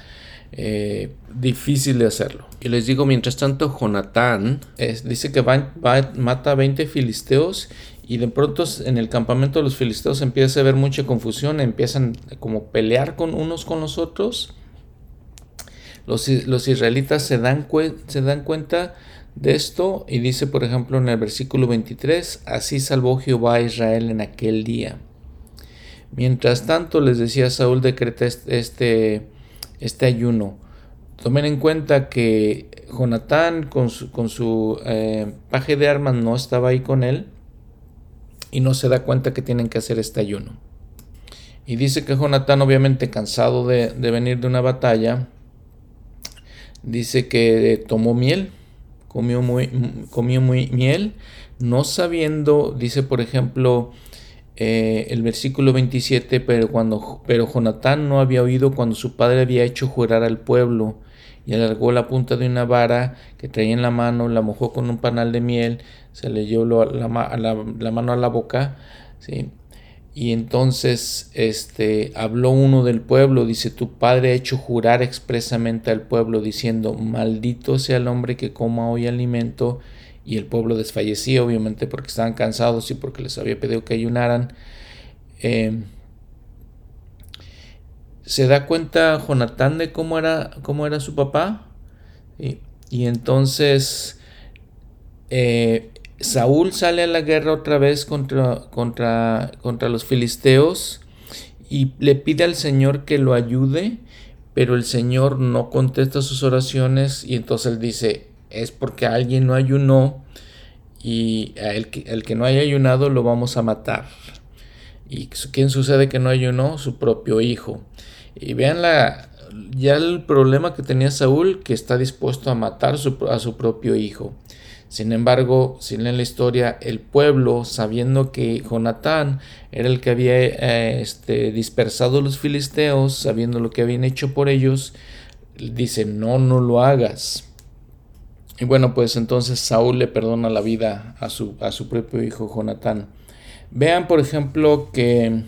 eh, difícil de hacerlo. Y les digo, mientras tanto, Jonatán dice que va, mata a 20 filisteos y de pronto en el campamento de los filisteos empieza a haber mucha confusión, empiezan como pelear con unos con los otros los, israelitas se dan, se dan cuenta de esto y dice, por ejemplo, en el versículo 23, así salvó Jehová a Israel en aquel día. Mientras tanto, les decía Saúl, decreta este, este ayuno. Tomen en cuenta que Jonatán con su, con su eh, paje de armas no estaba ahí con él y no se da cuenta que tienen que hacer este ayuno. Y dice que Jonatán, obviamente cansado de, de venir de una batalla, dice que tomó miel, comió muy, comió muy miel, no sabiendo, dice por ejemplo eh, el versículo 27, pero, cuando, pero Jonatán no había oído cuando su padre había hecho jurar al pueblo y alargó la punta de una vara que traía en la mano, la mojó con un panal de miel, se le llevó la, la mano a la boca, ¿sí? Y entonces este, habló uno del pueblo, dice, tu padre ha hecho jurar expresamente al pueblo, diciendo, maldito sea el hombre que coma hoy alimento. Y el pueblo desfallecía, obviamente, porque estaban cansados y porque les había pedido que ayunaran. Em, se da cuenta Jonatán de cómo era, cómo era su papá. Y, entonces eh, Saúl sale a la guerra otra vez contra, contra, contra los filisteos y le pide al Señor que lo ayude, pero el Señor no contesta sus oraciones y entonces él dice, es porque alguien no ayunó y el que, el que no haya ayunado lo vamos a matar. ¿Y quién sucede que no ayunó? Su propio hijo. Y vean la, ya el problema que tenía Saúl, que está dispuesto a matar a su propio hijo. Sin embargo, si leen la historia, el pueblo, sabiendo que Jonatán era el que había eh, este, dispersado a los filisteos, sabiendo lo que habían hecho por ellos, dice, no, no lo hagas. Y bueno, pues entonces Saúl le perdona la vida a su, a su propio hijo Jonatán. Vean, por ejemplo, que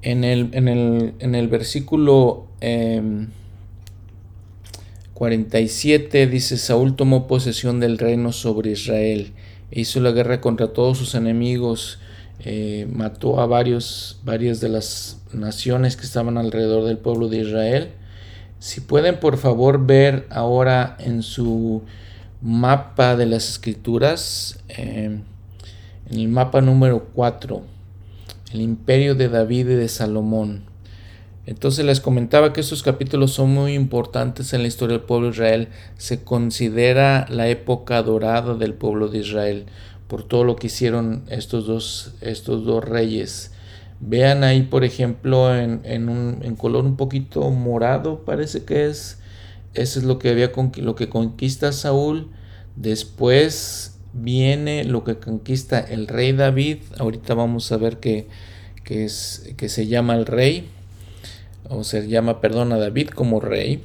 en el, en el, versículo 47 em, dice, Saúl tomó posesión del reino sobre Israel e hizo la guerra contra todos sus enemigos, eh, mató a varios, varias de las naciones que estaban alrededor del pueblo de Israel. Si pueden por favor ver ahora en su mapa de las escrituras, em, en el mapa número 4, el imperio de David y de Salomón. Entonces les comentaba que estos capítulos son muy importantes en la historia del pueblo de Israel. Se considera la época dorada del pueblo de Israel por todo lo que hicieron estos dos, estos dos reyes. Vean ahí, por ejemplo, en, un, en color un poquito morado, parece que es. Eso es lo que, había, lo que conquista Saúl. Después viene lo que conquista el rey David. Ahorita vamos a ver que, es, se llama el rey, o se llama, perdón, a David como rey.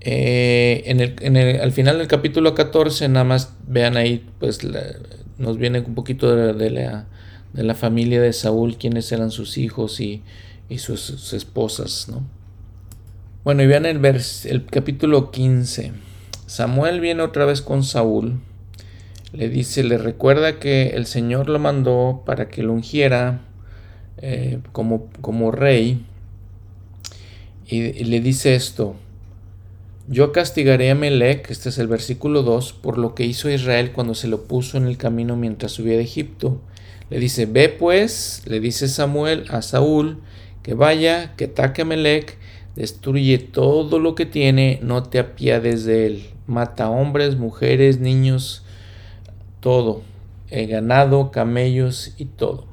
Eh, en, el, al final del capítulo 14, nada más vean ahí, pues nos viene un poquito de, la, de, la, familia de Saúl, quiénes eran sus hijos y, sus, esposas, ¿no? Bueno, y vean el, el capítulo 15. Samuel viene otra vez con Saúl le dice, le recuerda que el Señor lo mandó para que lo ungiera eh, como, como rey. Y, le dice esto, yo castigaré a Melech, este es el versículo 2, por lo que hizo Israel cuando se lo puso en el camino mientras subía de Egipto. Le dice, ve pues, le dice Samuel a Saúl, que vaya, que ataque a destruye todo lo que tiene, no te apiades de él, mata hombres, mujeres, niños, todo, el ganado, camellos y todo.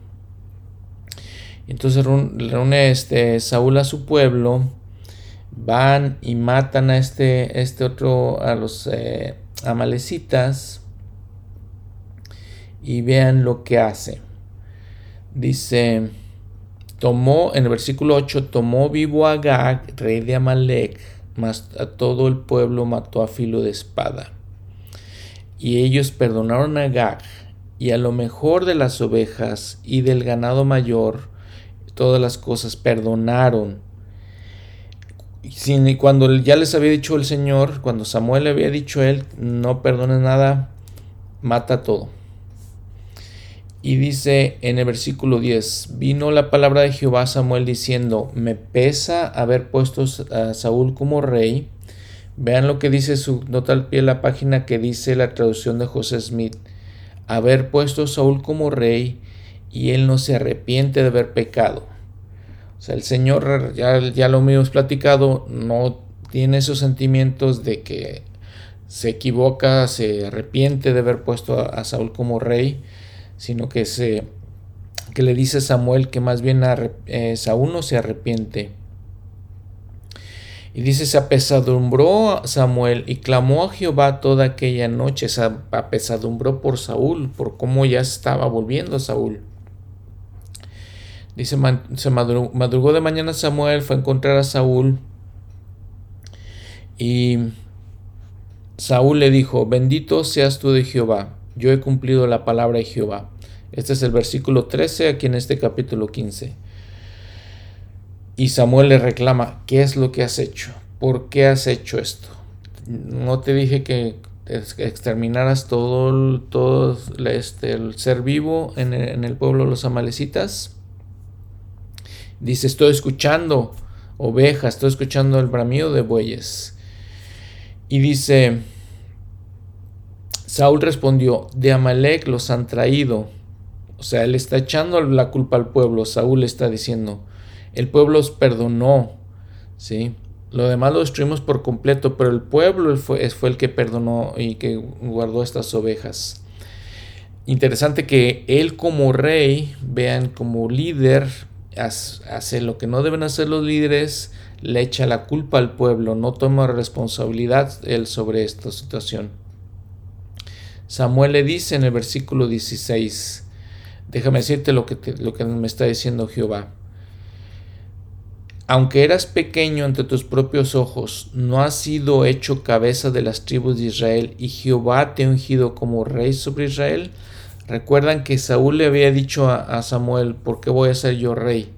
Entonces reúne este Saúl a su pueblo, van y matan a este, este otro, a los eh, amalecitas y vean lo que hace. Dice, tomó, en el versículo 8, tomó vivo a Gag, rey de Amalek, mas a todo el pueblo mató a filo de espada. Y ellos perdonaron a Gag y a lo mejor de las ovejas y del ganado mayor, todas las cosas perdonaron. Y cuando ya les había dicho el Señor, cuando Samuel le había dicho a él, no perdones nada, mata todo. Y dice en el versículo 10, vino la palabra de Jehová a Samuel diciendo, me pesa haber puesto a Saúl como rey Vean lo que dice su nota al pie la página que dice la traducción de José Smith. Haber puesto a Saúl como rey y él no se arrepiente de haber pecado. O sea, el Señor, ya, ya lo hemos platicado, no tiene esos sentimientos de que se equivoca, se arrepiente de haber puesto a, Saúl como rey, sino que, se, que le dice Samuel que más bien eh, Saúl no se arrepiente y dice, se apesadumbró Samuel y clamó a Jehová toda aquella noche, se apesadumbró por Saúl, por cómo ya estaba volviendo Saúl. Dice, se madrugó, de mañana Samuel, fue a encontrar a Saúl y Saúl le dijo, bendito seas tú de Jehová, yo he cumplido la palabra de Jehová. Este es el versículo 13 aquí en este capítulo 15. Y Samuel le reclama, ¿qué es lo que has hecho? ¿Por qué has hecho esto? No te dije que exterminaras todo, todo este, el ser vivo en el, en el pueblo de los amalecitas. Dice, estoy escuchando ovejas, estoy escuchando el bramido de bueyes. Y dice, Saúl respondió, de Amalek los han traído. O sea, él está echando la culpa al pueblo. Saúl está diciendo, el pueblo os perdonó, ¿sí? Lo demás lo destruimos por completo, pero el pueblo fue, fue el que perdonó y que guardó estas ovejas. Interesante que él como rey, vean como líder, hace lo que no deben hacer los líderes, le echa la culpa al pueblo, no toma responsabilidad él sobre esta situación. Samuel le dice en el versículo 16, déjame decirte lo que, lo que me está diciendo Jehová aunque eras pequeño ante tus propios ojos, no has sido hecho cabeza de las tribus de Israel, y Jehová te ha ungido como rey sobre Israel. Recuerdan que Saúl le había dicho a, Samuel, ¿por qué voy a ser yo rey?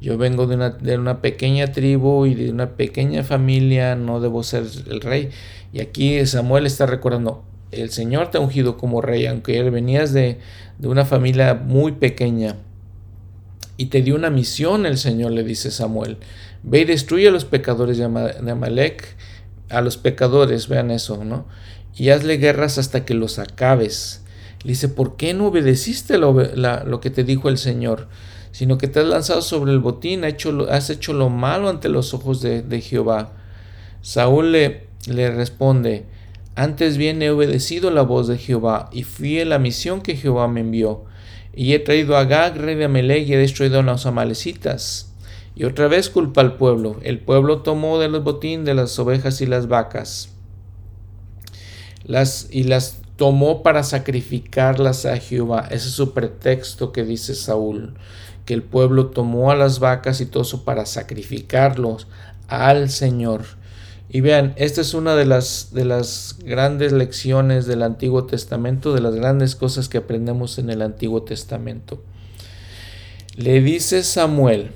Yo vengo de una, de una, pequeña tribu y de una pequeña familia, no debo ser el rey. Y aquí Samuel está recordando, el Señor te ha ungido como rey, aunque venías de, de una familia muy pequeña. Y te dio una misión el Señor, le dice Samuel. Ve y destruye a los pecadores de Amalek, a los pecadores, vean eso, ¿no? Y hazle guerras hasta que los acabes. Le dice, ¿por qué no obedeciste lo, lo, que te dijo el Señor? Sino que te has lanzado sobre el botín, has hecho, has hecho lo malo ante los ojos de, de Jehová. Saúl le, le responde, antes bien he obedecido la voz de Jehová y fui a la misión que Jehová me envió. Y he traído a Gag, rey de Amalek, y he destruido a los amalecitas. Y otra vez culpa al pueblo. El pueblo tomó de los botín de las ovejas y las vacas. Las, y las tomó para sacrificarlas a Jehová. Ese es su pretexto que dice Saúl. Que el pueblo tomó a las vacas y todo eso para sacrificarlos al Señor. Y vean, esta es una de las, de las grandes lecciones del Antiguo Testamento, de las grandes cosas que aprendemos en el Antiguo Testamento. Le dice Samuel,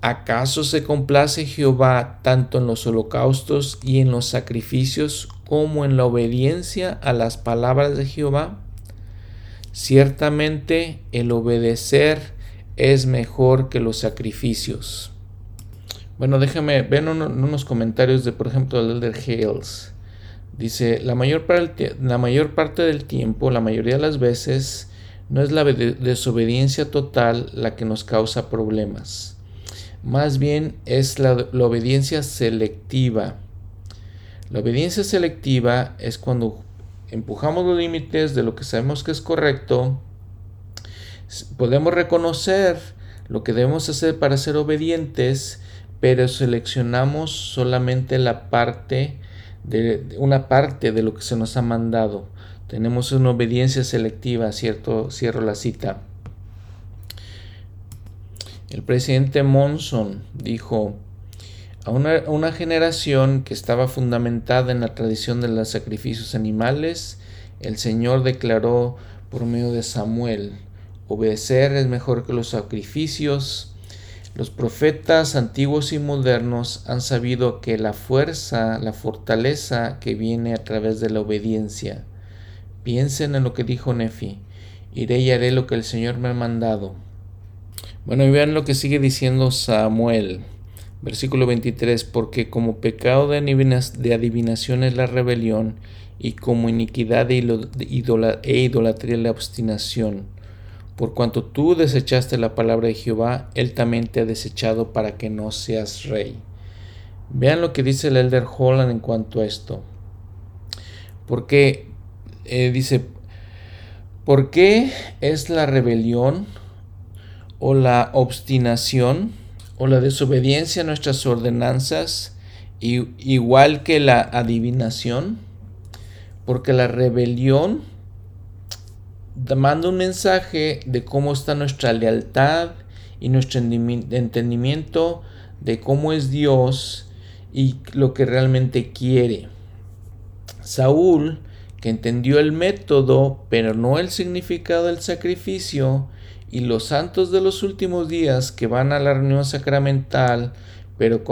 ¿acaso se complace Jehová tanto en los holocaustos y en los sacrificios como en la obediencia a las palabras de Jehová? Ciertamente el obedecer es mejor que los sacrificios. Bueno, déjame ver unos comentarios de, por ejemplo, el Elder Hales. Dice, la mayor, parte, la mayor parte del tiempo, la mayoría de las veces, no es la desobediencia total la que nos causa problemas. Más bien es la obediencia selectiva. La obediencia selectiva es cuando empujamos los límites de lo que sabemos que es correcto, podemos reconocer lo que debemos hacer para ser obedientes, pero seleccionamos solamente la parte de una parte de lo que se nos ha mandado. Tenemos una obediencia selectiva, cierto, cierro la cita. El presidente Monson dijo, a una, una, generación que estaba fundamentada en la tradición de los sacrificios animales, el Señor declaró por medio de Samuel, obedecer es mejor que los sacrificios, los profetas antiguos y modernos han sabido que la fuerza, la fortaleza que viene a través de la obediencia. Piensen en lo que dijo Nefi. Iré y haré lo que el Señor me ha mandado. Bueno, y vean lo que sigue diciendo Samuel. Versículo 23. Porque como pecado de adivinación es la rebelión, y como iniquidad e idolatría la obstinación por cuanto tú desechaste la palabra de Jehová, Él también te ha desechado para que no seas rey. Vean lo que dice el Elder Holland en cuanto a esto. Porque eh, dice, ¿por qué es la rebelión o la obstinación o la desobediencia a nuestras ordenanzas igual que la adivinación? Porque la rebelión manda un mensaje de cómo está nuestra lealtad y nuestro entendimiento de cómo es Dios y lo que realmente quiere. Saúl, que entendió el método, pero no el significado del sacrificio, y los santos de los últimos días que van a la reunión sacramental, pero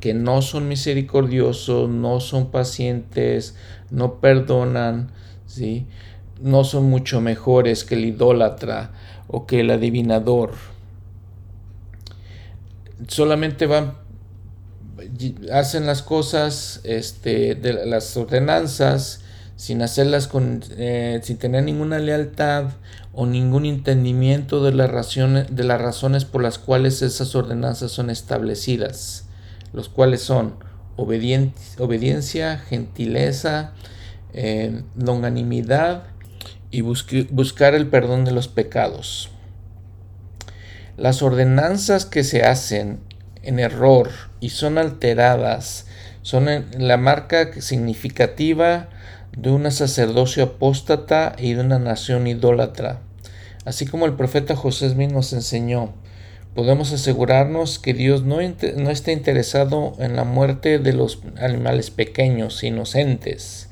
que no son misericordiosos, no son pacientes, no perdonan, ¿sí? No son mucho mejores que el idólatra o que el adivinador. Solamente van, hacen las cosas, este, de las ordenanzas, sin hacerlas con, eh, sin tener ninguna lealtad o ningún entendimiento de las, razones, de las razones por las cuales esas ordenanzas son establecidas, los cuales son obediencia, gentileza, eh, longanimidad, y buscar el perdón de los pecados. Las ordenanzas que se hacen en error y son alteradas son la marca significativa de una sacerdocio apóstata y de una nación idólatra. Así como el profeta José Smith nos enseñó, podemos asegurarnos que Dios no, no está interesado en la muerte de los animales pequeños, inocentes,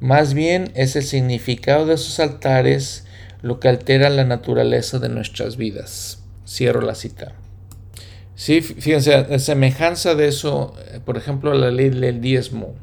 más bien es el significado de sus altares lo que altera la naturaleza de nuestras vidas. Cierro la cita. Sí, fíjense, semejanza de eso, eh, por ejemplo, la ley del diezmo.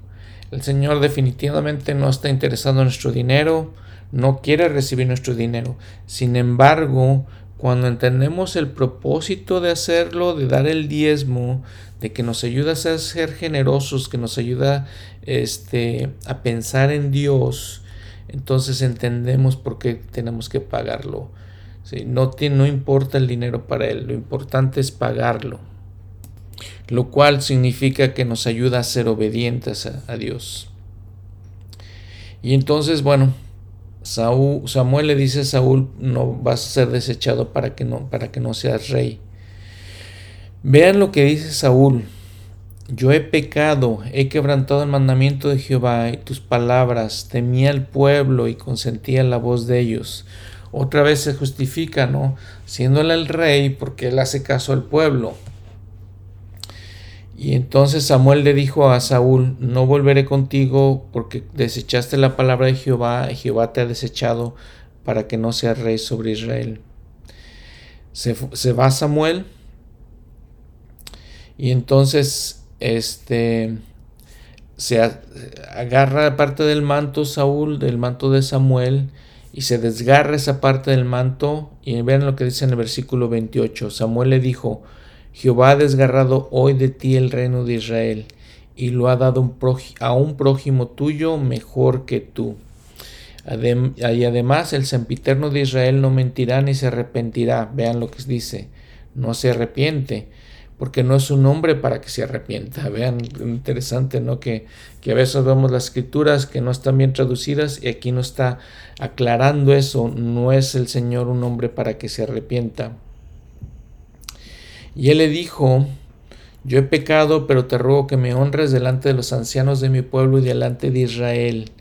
El Señor definitivamente no está interesado en nuestro dinero, no quiere recibir nuestro dinero. Sin embargo, cuando entendemos el propósito de hacerlo, de dar el diezmo, de que nos ayuda a ser generosos, que nos ayuda este, a pensar en Dios, entonces entendemos por qué tenemos que pagarlo. No, no importa el dinero para Él, lo importante es pagarlo, lo cual significa que nos ayuda a ser obedientes a, Dios. Y entonces, bueno, Samuel le dice a Saúl, no vas a ser desechado para que no, para que no seas rey. Vean lo que dice Saúl. Yo he pecado, he quebrantado el mandamiento de Jehová y tus palabras, temía al pueblo y consentía la voz de ellos. Otra vez se justifica, ¿no? Siéndole el rey porque él hace caso al pueblo. Y entonces Samuel le dijo a Saúl, no volveré contigo porque desechaste la palabra de Jehová y Jehová te ha desechado para que no seas rey sobre Israel. Se, se va Samuel y entonces este se agarra parte del manto Saúl, del manto de Samuel, y se desgarra esa parte del manto. Y vean lo que dice en el versículo 28. Samuel le dijo, Jehová ha desgarrado hoy de ti el reino de Israel, y lo ha dado a un prójimo tuyo mejor que tú. y además el sempiterno de Israel no mentirá ni se arrepentirá. Vean lo que dice, no se arrepiente porque no es un hombre para que se arrepienta. Vean, interesante, ¿no? Que, que a veces vemos las escrituras que no están bien traducidas y aquí no está aclarando eso. No es el Señor un hombre para que se arrepienta. Y él le dijo, yo he pecado, pero te ruego que me honres delante de los ancianos de mi pueblo y delante de Israel,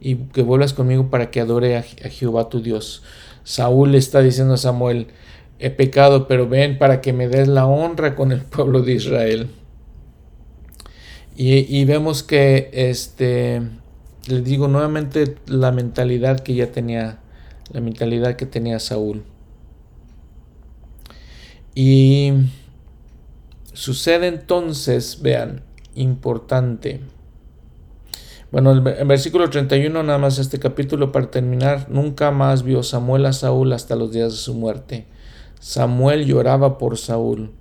y que vuelvas conmigo para que adore a, a Jehová tu Dios. Saúl le está diciendo a Samuel, he pecado, pero ven para que me des la honra con el pueblo de Israel. Y, vemos que, este, les digo nuevamente, la mentalidad que ya tenía, la mentalidad que tenía Saúl. Y sucede entonces, vean, importante. Bueno, el, versículo 31, nada más este capítulo para terminar, nunca más vio Samuel a Saúl hasta los días de su muerte. Samuel lloraba por Saúl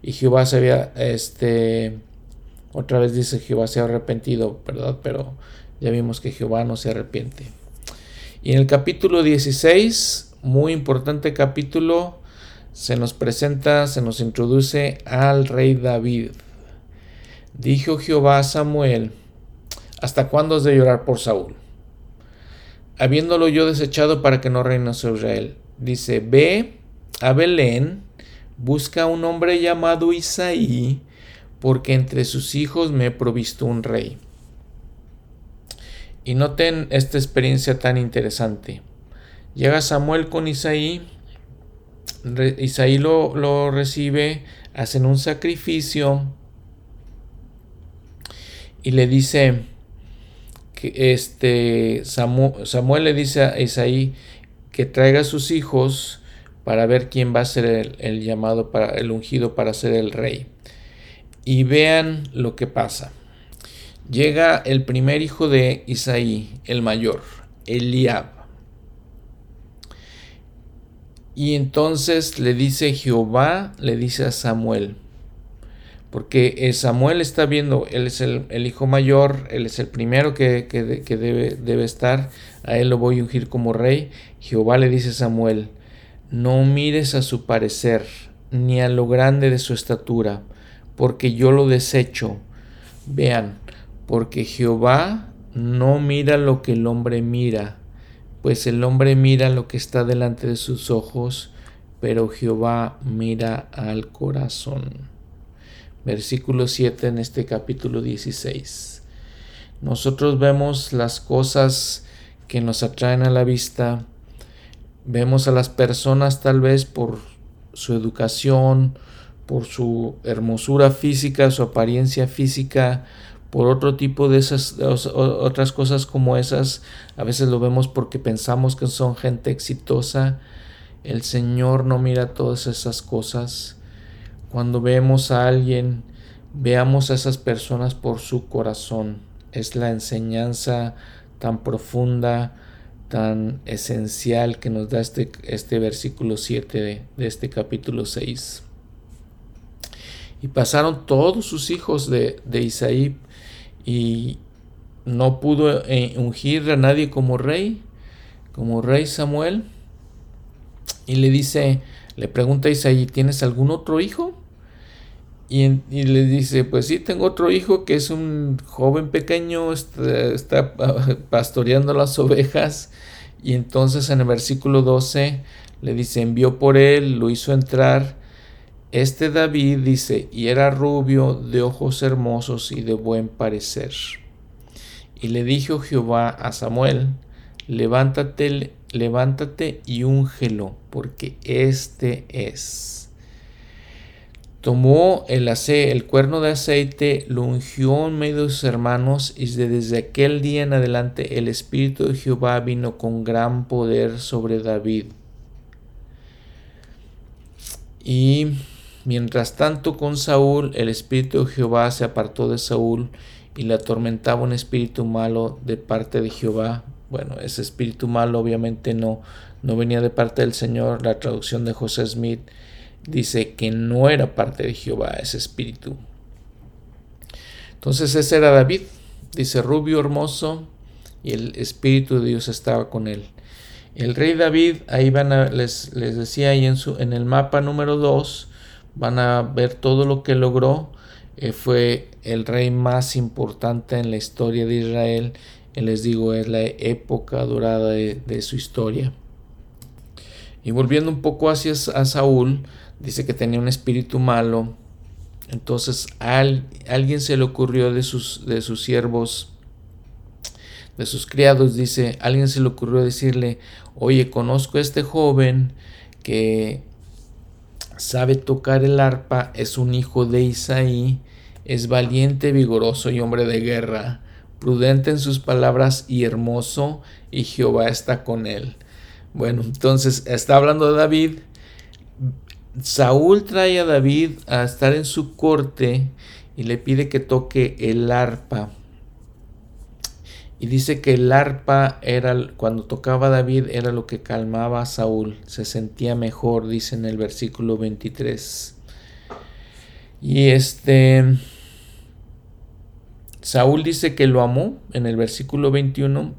y Jehová se había, este, otra vez dice Jehová se ha arrepentido, ¿verdad? Pero ya vimos que Jehová no se arrepiente. Y en el capítulo 16, muy importante capítulo, se nos presenta, se nos introduce al rey David. Dijo Jehová a Samuel, ¿hasta cuándo has de llorar por Saúl? Habiéndolo yo desechado para que no reine sobre Israel. Dice, ve a Belén, busca un hombre llamado Isaí, porque entre sus hijos me he provisto un rey. Y noten esta experiencia tan interesante. Llega Samuel con Isaí, Isaí lo, lo recibe, hacen un sacrificio y le dice que este Samuel, Samuel le dice a Isaí que traiga a sus hijos para ver quién va a ser el, llamado para el ungido para ser el rey. Y vean lo que pasa. Llega el primer hijo de Isaí, el mayor, Eliab. Y entonces le dice Jehová, le dice a Samuel, porque Samuel está viendo, él es el, hijo mayor, él es el primero que, que, debe, debe, estar, a él lo voy a ungir como rey. Jehová le dice a Samuel, no mires a su parecer, ni a lo grande de su estatura, porque yo lo desecho. Vean, porque Jehová no mira lo que el hombre mira, pues el hombre mira lo que está delante de sus ojos, pero Jehová mira al corazón. Versículo 7 en este capítulo 16. Nosotros vemos las cosas que nos atraen a la vista, Vemos a las personas tal vez por su educación, por su hermosura física, su apariencia física, por otro tipo de esas otras cosas como esas. A veces lo vemos porque pensamos que son gente exitosa. El Señor no mira todas esas cosas. Cuando vemos a alguien, veamos a esas personas por su corazón. Es la enseñanza tan profunda, tan esencial que nos da este, este versículo 7 de, este capítulo 6. Y pasaron todos sus hijos de, de Isaí y no pudo eh, ungir a nadie como rey, como rey Samuel. Y le dice, le pregunta a Isaí, ¿tienes algún otro hijo? Y, le dice, pues sí, tengo otro hijo que es un joven pequeño, está, está, pastoreando las ovejas. Y entonces en el versículo 12 le dice, envió por él, lo hizo entrar este David dice, y era rubio, de ojos hermosos y de buen parecer. Y le dijo Jehová a Samuel, levántate, levántate y úngelo, porque este es. Tomó el, el cuerno de aceite, lo ungió en medio de sus hermanos, y desde aquel día en adelante el Espíritu de Jehová vino con gran poder sobre David. Y Mientras tanto con Saúl el espíritu de Jehová se apartó de Saúl y le atormentaba un espíritu malo de parte de Jehová. Bueno, ese espíritu malo obviamente no, no venía de parte del Señor. La traducción de José Smith dice que no era parte de Jehová ese espíritu. Entonces ese era David, dice rubio hermoso, y el espíritu de Dios estaba con él. El rey David, ahí van a, les, les decía ahí en, su, en el mapa número 2, van a ver todo lo que logró. Eh, fue el rey más importante en la historia de Israel. Y les digo, es la época dorada de, su historia. Y volviendo un poco hacia a Saúl, dice que tenía un espíritu malo. Entonces a alguien se le ocurrió de sus, de sus siervos, de sus criados, dice, alguien se le ocurrió decirle, oye, conozco a este joven que sabe tocar el arpa, es un hijo de Isaí, es valiente, vigoroso y hombre de guerra, prudente en sus palabras y hermoso, y Jehová está con él. Bueno, entonces está hablando de David. Saúl trae a David a estar en su corte y le pide que toque el arpa. Y dice que el arpa era, cuando tocaba David, era lo que calmaba a Saúl. Se sentía mejor, dice en el versículo 23. Y este. Saúl dice que lo amó en el versículo 21.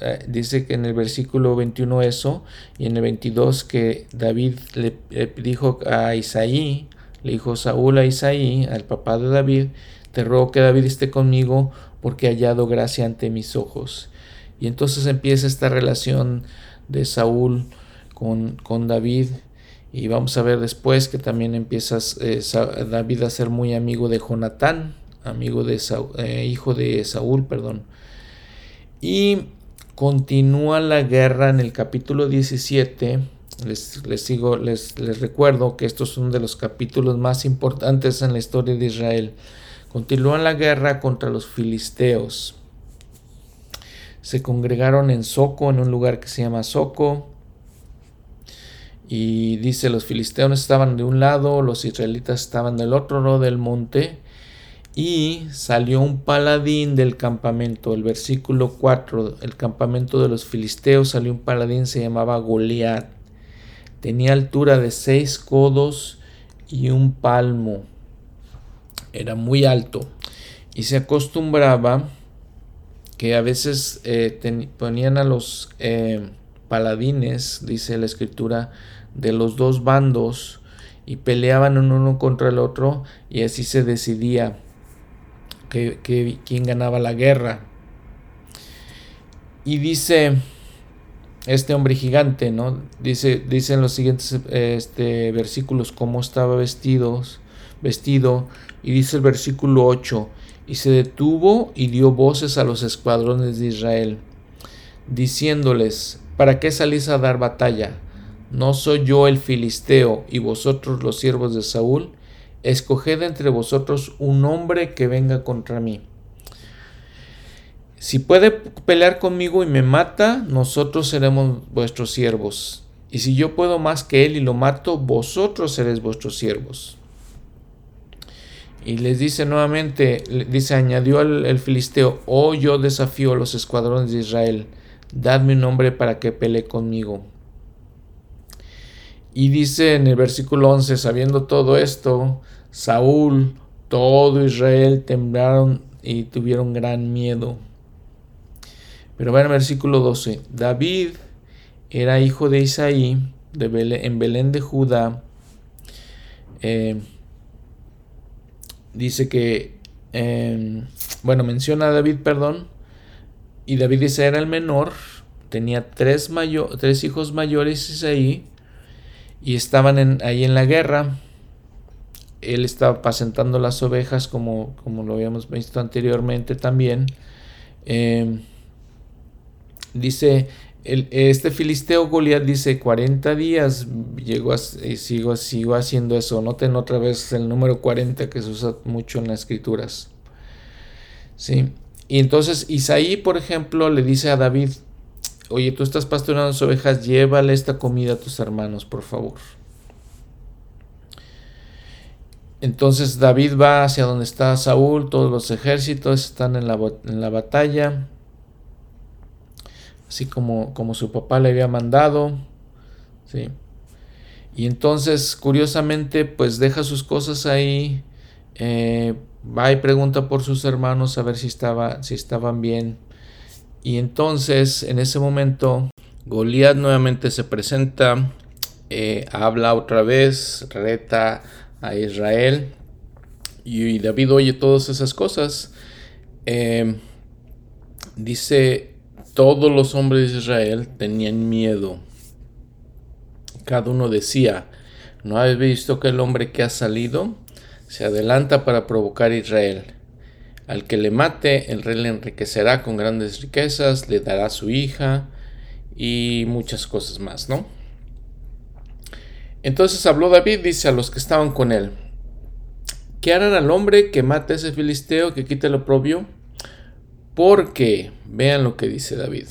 Eh, dice que en el versículo 21 eso. Y en el 22 que David le, dijo a Isaí, le dijo Saúl a Isaí, al papá de David, te ruego que David esté conmigo porque he hallado gracia ante mis ojos. Y entonces empieza esta relación de Saúl con, con David. Y vamos a ver después que también empieza eh, David a ser muy amigo de Jonatán, amigo de eh, hijo de Saúl, perdón. Y continúa la guerra en el capítulo 17. Les, les, sigo, les, les recuerdo que estos son de los capítulos más importantes en la historia de Israel. Continúan la guerra contra los filisteos. Se congregaron en Soco, en un lugar que se llama Soco. Y dice, los filisteos estaban de un lado, los israelitas estaban del otro lado del monte. Y salió un paladín del campamento. El versículo 4, el campamento de los filisteos, salió un paladín, se llamaba Goliat. Tenía altura de seis codos y un palmo era muy alto y se acostumbraba que a veces eh, ponían a los eh, paladines, dice la escritura, de los dos bandos y peleaban uno contra el otro y así se decidía que, quién ganaba la guerra. Y dice este hombre gigante, ¿no? Dice, dice en los siguientes este, versículos cómo estaba vestidos, vestido, y dice el versículo 8, y se detuvo y dio voces a los escuadrones de Israel, diciéndoles, ¿para qué salís a dar batalla? ¿No soy yo el filisteo y vosotros los siervos de Saúl? escoged entre vosotros un hombre que venga contra mí. Si puede pelear conmigo y me mata, nosotros seremos vuestros siervos. Y si yo puedo más que él y lo mato, vosotros seréis vuestros siervos. Y les dice nuevamente, dice, añadió el, filisteo, oh yo desafío a los escuadrones de Israel, dadme un hombre para que pelee conmigo. Y dice en el versículo 11, sabiendo todo esto, Saúl, todo Israel temblaron y tuvieron gran miedo. Pero va en el versículo 12, David era hijo de Isaí, de en Belén de Judá. Eh, dice que, em, bueno, menciona a David, perdón, y David dice era el menor, tenía tres, tres hijos mayores Isaí, y estaban ahí en la guerra. Él estaba apacentando las ovejas, como, como lo habíamos visto anteriormente también. Em, dice, este filisteo Goliat dice 40 días llegó y sigo, sigo haciendo eso. Noten otra vez el número 40 que se usa mucho en las escrituras. ¿Sí? Y entonces Isaí, por ejemplo, le dice a David, oye, tú estás pastoreando las ovejas, llévale esta comida a tus hermanos, por favor. Entonces David va hacia donde está Saúl, todos los ejércitos están en la, en la batalla así como, como su papá le había mandado. ¿sí? Y entonces, curiosamente, pues deja sus cosas ahí, eh, va y pregunta por sus hermanos a ver si, estaba, si estaban bien. Y entonces, en ese momento, Goliat nuevamente se presenta, eh, habla otra vez, reta a Israel. Y, David oye todas esas cosas. Eh, dice todos los hombres de Israel tenían miedo. Cada uno decía, ¿no habéis visto que el hombre que ha salido se adelanta para provocar a Israel? Al que le mate, el rey le enriquecerá con grandes riquezas, le dará su hija y muchas cosas más, ¿no? Entonces habló David, dice a los que estaban con él, ¿qué harán al hombre que mate a ese filisteo, que quite el oprobio? Porque, vean lo que dice David.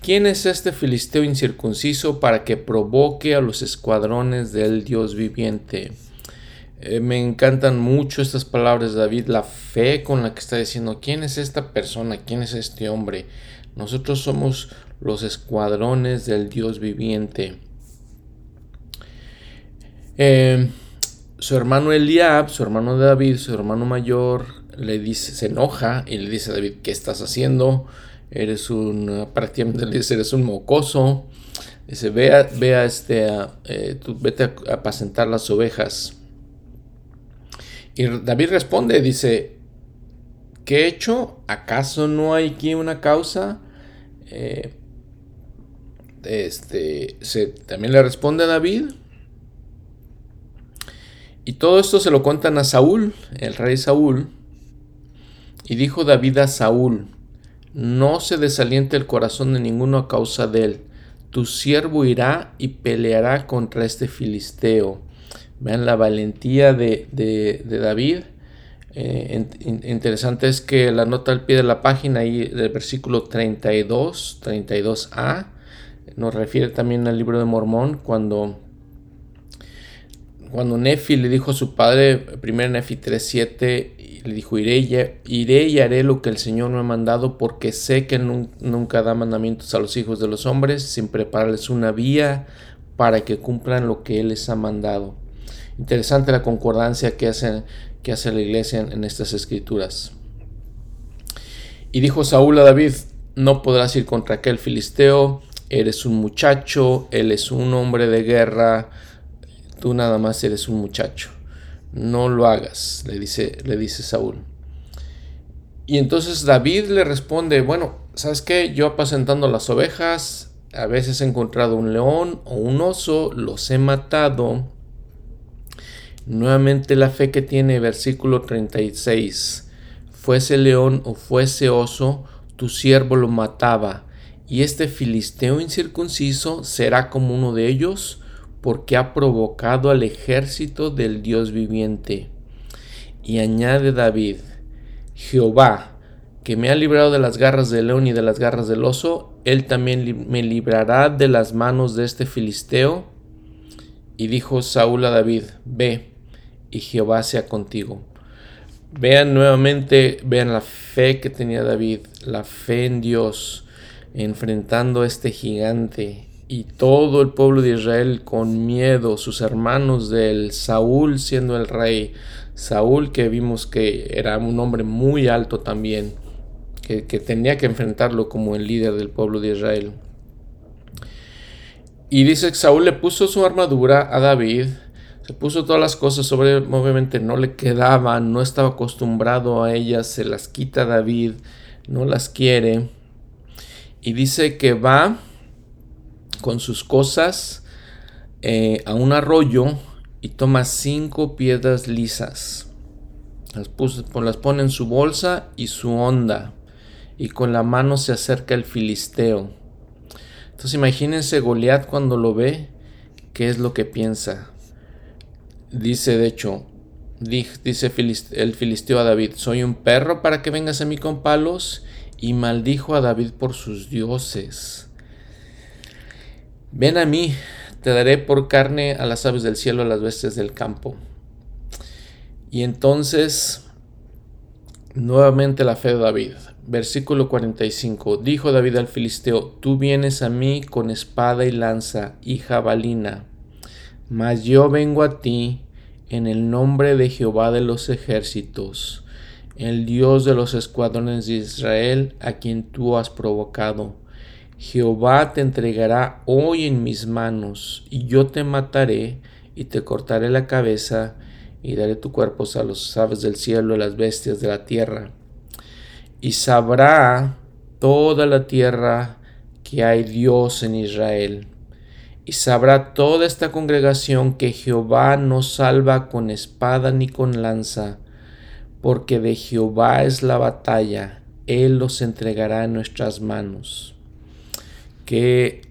¿Quién es este filisteo incircunciso para que provoque a los escuadrones del Dios viviente? Eh, me encantan mucho estas palabras David, la fe con la que está diciendo, ¿quién es esta persona? ¿Quién es este hombre? Nosotros somos los escuadrones del Dios viviente. Eh, su hermano Eliab, su hermano David, su hermano mayor, le dice, se enoja y le dice a David, ¿qué estás haciendo? Eres un, prácticamente le dice, eres un mocoso. Dice, ve a, este, eh, tú vete a apacentar las ovejas. Y David responde, dice, ¿qué he hecho? ¿Acaso no hay aquí una causa? Eh, este, se, también le responde a David. Y todo esto se lo cuentan a Saúl, el rey Saúl. Y dijo David a Saúl, no se desaliente el corazón de ninguno a causa de él. Tu siervo irá y peleará contra este filisteo. Vean la valentía de, David. Eh, interesante es que la nota al pie de la página ahí del versículo 32, 32a, nos refiere también al libro de Mormón cuando cuando Nefi le dijo a su padre, 1 Nefi 3.7, le dijo, iré, iré y haré lo que el Señor me ha mandado porque sé que nunca da mandamientos a los hijos de los hombres sin prepararles una vía para que cumplan lo que Él les ha mandado. Interesante la concordancia que hace, que hace la iglesia en, en estas escrituras. Y dijo Saúl a David, no podrás ir contra aquel filisteo, eres un muchacho, él es un hombre de guerra, tú nada más eres un muchacho, no lo hagas, le dice, le dice Saúl. Y entonces David le responde, bueno, ¿sabes qué? Yo apacentando las ovejas, a veces he encontrado un león o un oso, los he matado. Nuevamente la fe que tiene versículo 36. Fuese león o fuese oso, tu siervo lo mataba, y este filisteo incircunciso será como uno de ellos, porque ha provocado al ejército del Dios viviente. Y añade David, Jehová, que me ha librado de las garras del león y de las garras del oso, él también me librará de las manos de este filisteo. Y dijo Saúl a David, ve, y Jehová sea contigo. Vean nuevamente, vean la fe que tenía David, la fe en Dios, enfrentando a este gigante y todo el pueblo de Israel con miedo, sus hermanos del Saúl siendo el rey, Saúl que vimos que era un hombre muy alto también, que, que tenía que enfrentarlo como el líder del pueblo de Israel. Y dice que Saúl le puso su armadura a David, se puso todas las cosas sobre, obviamente no le quedaban, no estaba acostumbrado a ellas, se las quita David, no las quiere. Y dice que va con sus cosas eh, a un arroyo y toma cinco piedras lisas. Las, las pone en su bolsa y su onda. Y con la mano se acerca el filisteo. Entonces imagínense Goliat cuando lo ve, ¿qué es lo que piensa? Dice, de hecho, dice el filisteo a David, soy un perro para que vengas a mí con palos, y maldijo a David por sus dioses. Ven a mí, te daré por carne a las aves del cielo, a las bestias del campo. Y entonces, nuevamente la fe de David. Versículo 45. Dijo David al filisteo, tú vienes a mí con espada y lanza y jabalina mas yo vengo a ti en el nombre de Jehová de los ejércitos, el Dios de los escuadrones de Israel, a quien tú has provocado. Jehová te entregará hoy en mis manos, y yo te mataré, y te cortaré la cabeza, y daré tu cuerpo a los aves del cielo y a las bestias de la tierra. Y sabrá toda la tierra que hay Dios en Israel y sabrá toda esta congregación que Jehová no salva con espada ni con lanza, porque de Jehová es la batalla, Él los entregará en nuestras manos. Qué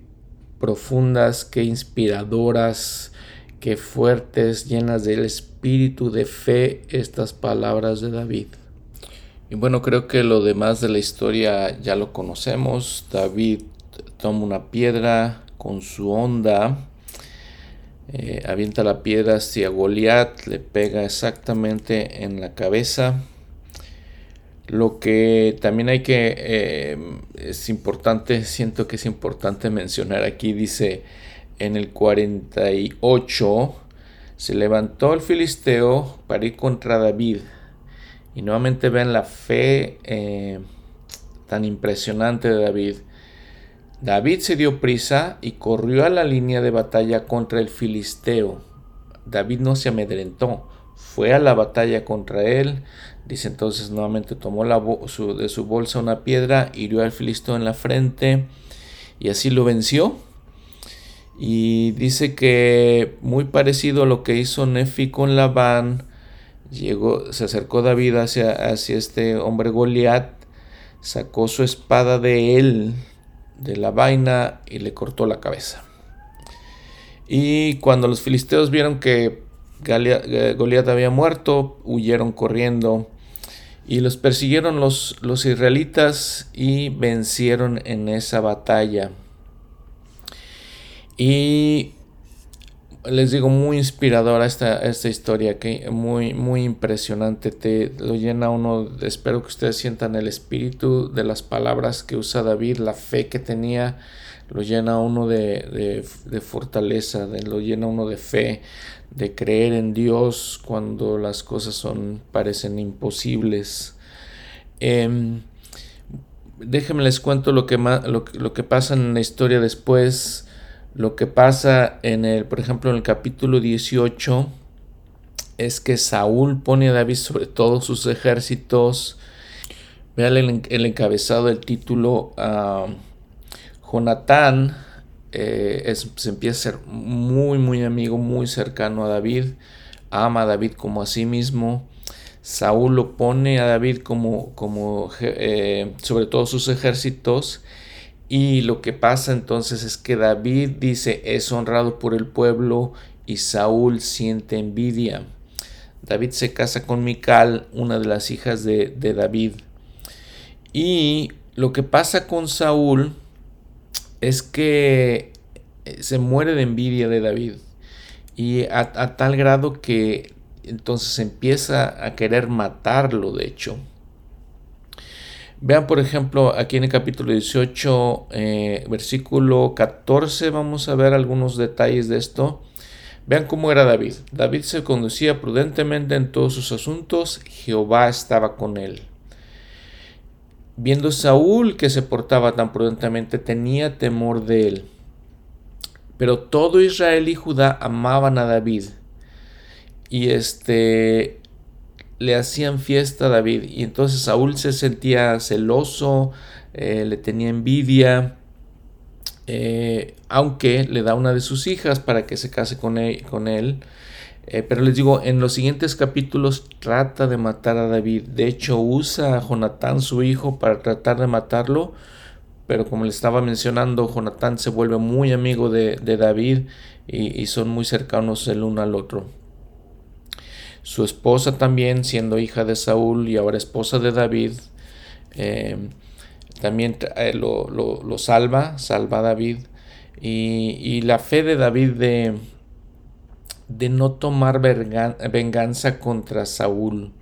profundas, qué inspiradoras, qué fuertes, llenas del espíritu de fe estas palabras de David. Y bueno, creo que lo demás de la historia ya lo conocemos. David toma una piedra, con su onda, eh, avienta la piedra hacia Goliat, le pega exactamente en la cabeza. Lo que también hay que, eh, es importante, siento que es importante mencionar aquí, dice en el 48, se levantó el filisteo para ir contra David. Y nuevamente ven la fe eh, tan impresionante de David. David se dio prisa y corrió a la línea de batalla contra el filisteo. David no se amedrentó, fue a la batalla contra él. Dice entonces nuevamente tomó de su bolsa una piedra, hirió al filisteo en la frente y así lo venció. Y dice que muy parecido a lo que hizo Nefi con Labán, llegó, se acercó David hacia, hacia este hombre Goliat, sacó su espada de él, de la vaina y le cortó la cabeza. Y cuando los filisteos vieron que eh, Goliat había muerto, huyeron corriendo y los persiguieron los, los israelitas y vencieron en esa batalla. Y les digo, muy inspiradora esta, esta historia, que muy, muy impresionante. Te lo llena uno. Espero que ustedes sientan el espíritu de las palabras que usa David, la fe que tenía. Lo llena uno de, fortaleza, de, lo llena uno de fe, de creer en Dios cuando las cosas son, parecen imposibles. Eh, déjenme les cuento lo que, lo, lo que pasa en la historia después lo que pasa en el, por ejemplo, en el capítulo 18 es que Saúl pone a David sobre todos sus ejércitos. Vean el, encabezado del título. Jonatán eh, se empieza a ser muy, muy amigo, muy cercano a David. Ama a David como a sí mismo. Saúl lo pone a David como, como eh, sobre todos sus ejércitos Y lo que pasa entonces es que David dice, es honrado por el pueblo y Saúl siente envidia. David se casa con Mical, una de las hijas de, David. Y lo que pasa con Saúl es que eh, se muere de envidia de David. Y a tal grado que entonces empieza a querer matarlo, de hecho. Vean, por ejemplo, aquí en el capítulo 18, eh, versículo 14, vamos a ver algunos detalles de esto. Vean cómo era David. David se conducía prudentemente en todos sus asuntos, Jehová estaba con él. Viendo Saúl que se portaba tan prudentemente, tenía temor de él. Pero todo Israel y Judá amaban a David. Y este le hacían fiesta a David y entonces Saúl se sentía celoso, eh, le tenía envidia, eh, aunque le da una de sus hijas para que se case con. Con él. Eh, pero les digo, en los siguientes capítulos trata de matar a David. De hecho, usa a Jonatán, su hijo, para tratar de matarlo. Pero como le estaba mencionando, Jonatán se vuelve muy amigo de, David y son muy cercanos el uno al otro. Su esposa también, siendo hija de Saúl y ahora esposa de David, eh, también eh, lo, salva, salva a David. Y, la fe de David de, de no tomar venganza contra Saúl,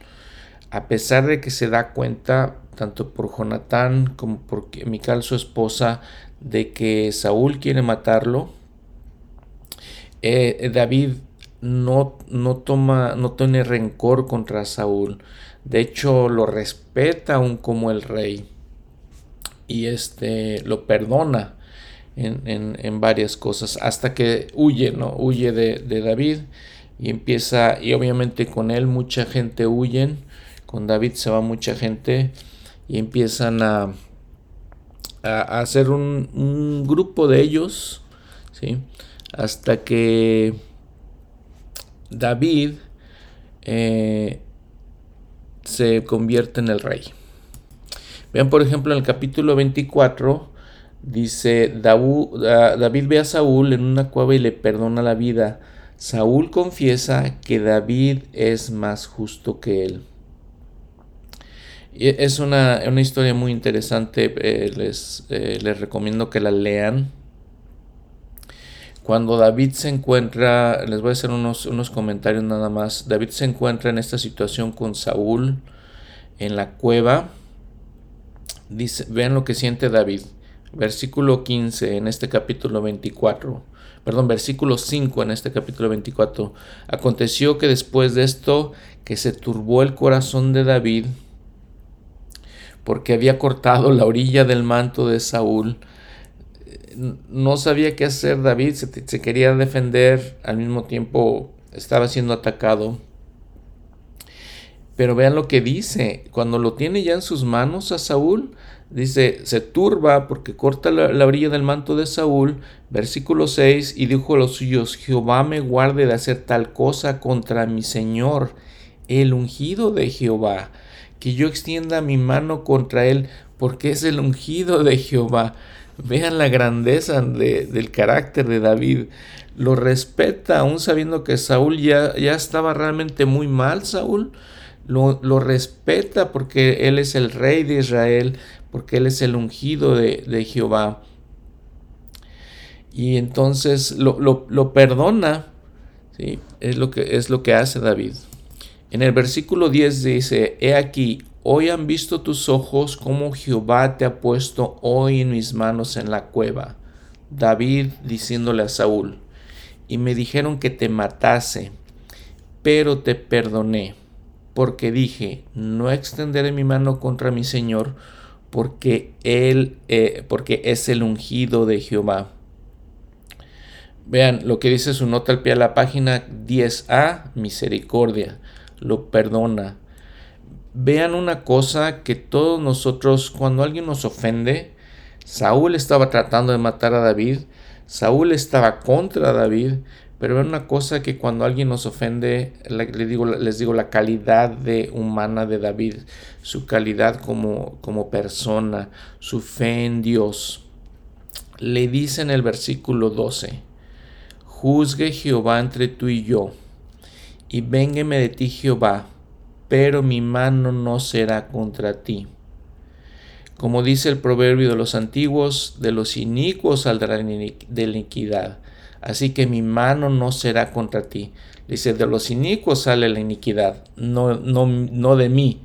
a pesar de que se da cuenta, tanto por Jonatán como por Mical, su esposa, de que Saúl quiere matarlo, eh, David no, no toma, no tiene rencor contra Saúl. De hecho, lo respeta aún como el rey. Y este lo perdona en, varias cosas. Hasta que huye, ¿no? Huye de, David. Y empieza. Y obviamente con él mucha gente huyen. Con David se va mucha gente. Y empiezan a. a hacer un, un grupo de ellos. ¿sí? Hasta que David eh, se convierte en el rey. Vean, por ejemplo, en el capítulo 24, dice, David ve a Saúl en una cueva y le perdona la vida. Saúl confiesa que David es más justo que él. Es una, historia muy interesante, eh, les, eh, les recomiendo que la lean. Cuando David se encuentra, les voy a hacer unos, unos comentarios nada más, David se encuentra en esta situación con Saúl en la cueva. Dice, vean lo que siente David. Versículo 15 en este capítulo 24. Perdón, versículo 5 en este capítulo 24. Aconteció que después de esto que se turbó el corazón de David porque había cortado la orilla del manto de Saúl no sabía qué hacer David, se, quería defender, al mismo tiempo estaba siendo atacado. Pero vean lo que dice, cuando lo tiene ya en sus manos a Saúl, dice, se turba porque corta la, orilla del manto de Saúl, versículo 6, y dijo a los suyos, Jehová me guarde de hacer tal cosa contra mi Señor, el ungido de Jehová, que yo extienda mi mano contra él, porque es el ungido de Jehová. Vean la grandeza del carácter de David. Lo respeta, aún sabiendo que Saúl ya, ya estaba realmente muy mal, Saúl. Lo, respeta porque él es el rey de Israel, porque él es el ungido de, Jehová. Y entonces lo, perdona. ¿sí? Es, lo que, es lo que hace David. En el versículo 10 dice, He aquí, Hoy han visto tus ojos cómo Jehová te ha puesto hoy en mis manos en la cueva. David diciéndole a Saúl, y me dijeron que te matase, pero te perdoné, porque dije, no extenderé mi mano contra mi Señor, porque él, eh, porque es el ungido de Jehová. Vean lo que dice su nota al pie de la página 10a, misericordia, lo perdona vean una cosa que todos nosotros, cuando alguien nos ofende, Saúl estaba tratando de matar a David, Saúl estaba contra David, pero vean una cosa que cuando alguien nos ofende, les digo, les digo la calidad de humana de David, su calidad como, como persona, su fe en Dios. le dice en el versículo 12, Juzgue Jehová entre tú y yo, y véngueme de ti Jehová, pero mi mano no será contra ti. Como dice el proverbio de los antiguos, de los inicuos saldrá de la iniquidad, así que mi mano no será contra ti. Dice, de los inicuos sale la iniquidad, no, no, no de mí.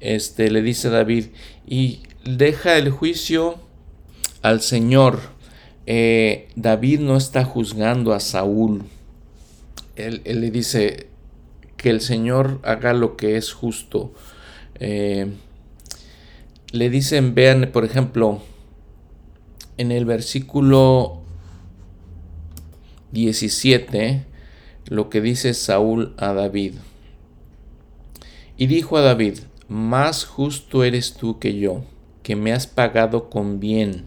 Este, le dice David, y deja el juicio al Señor. Eh, David no está juzgando a Saúl. Él, le dice que el Señor haga lo que es justo. Eh, le dicen, vean, por ejemplo, en el versículo 17, lo que dice Saúl a David. Y dijo a David, más justo eres tú que yo, que me has pagado con bien,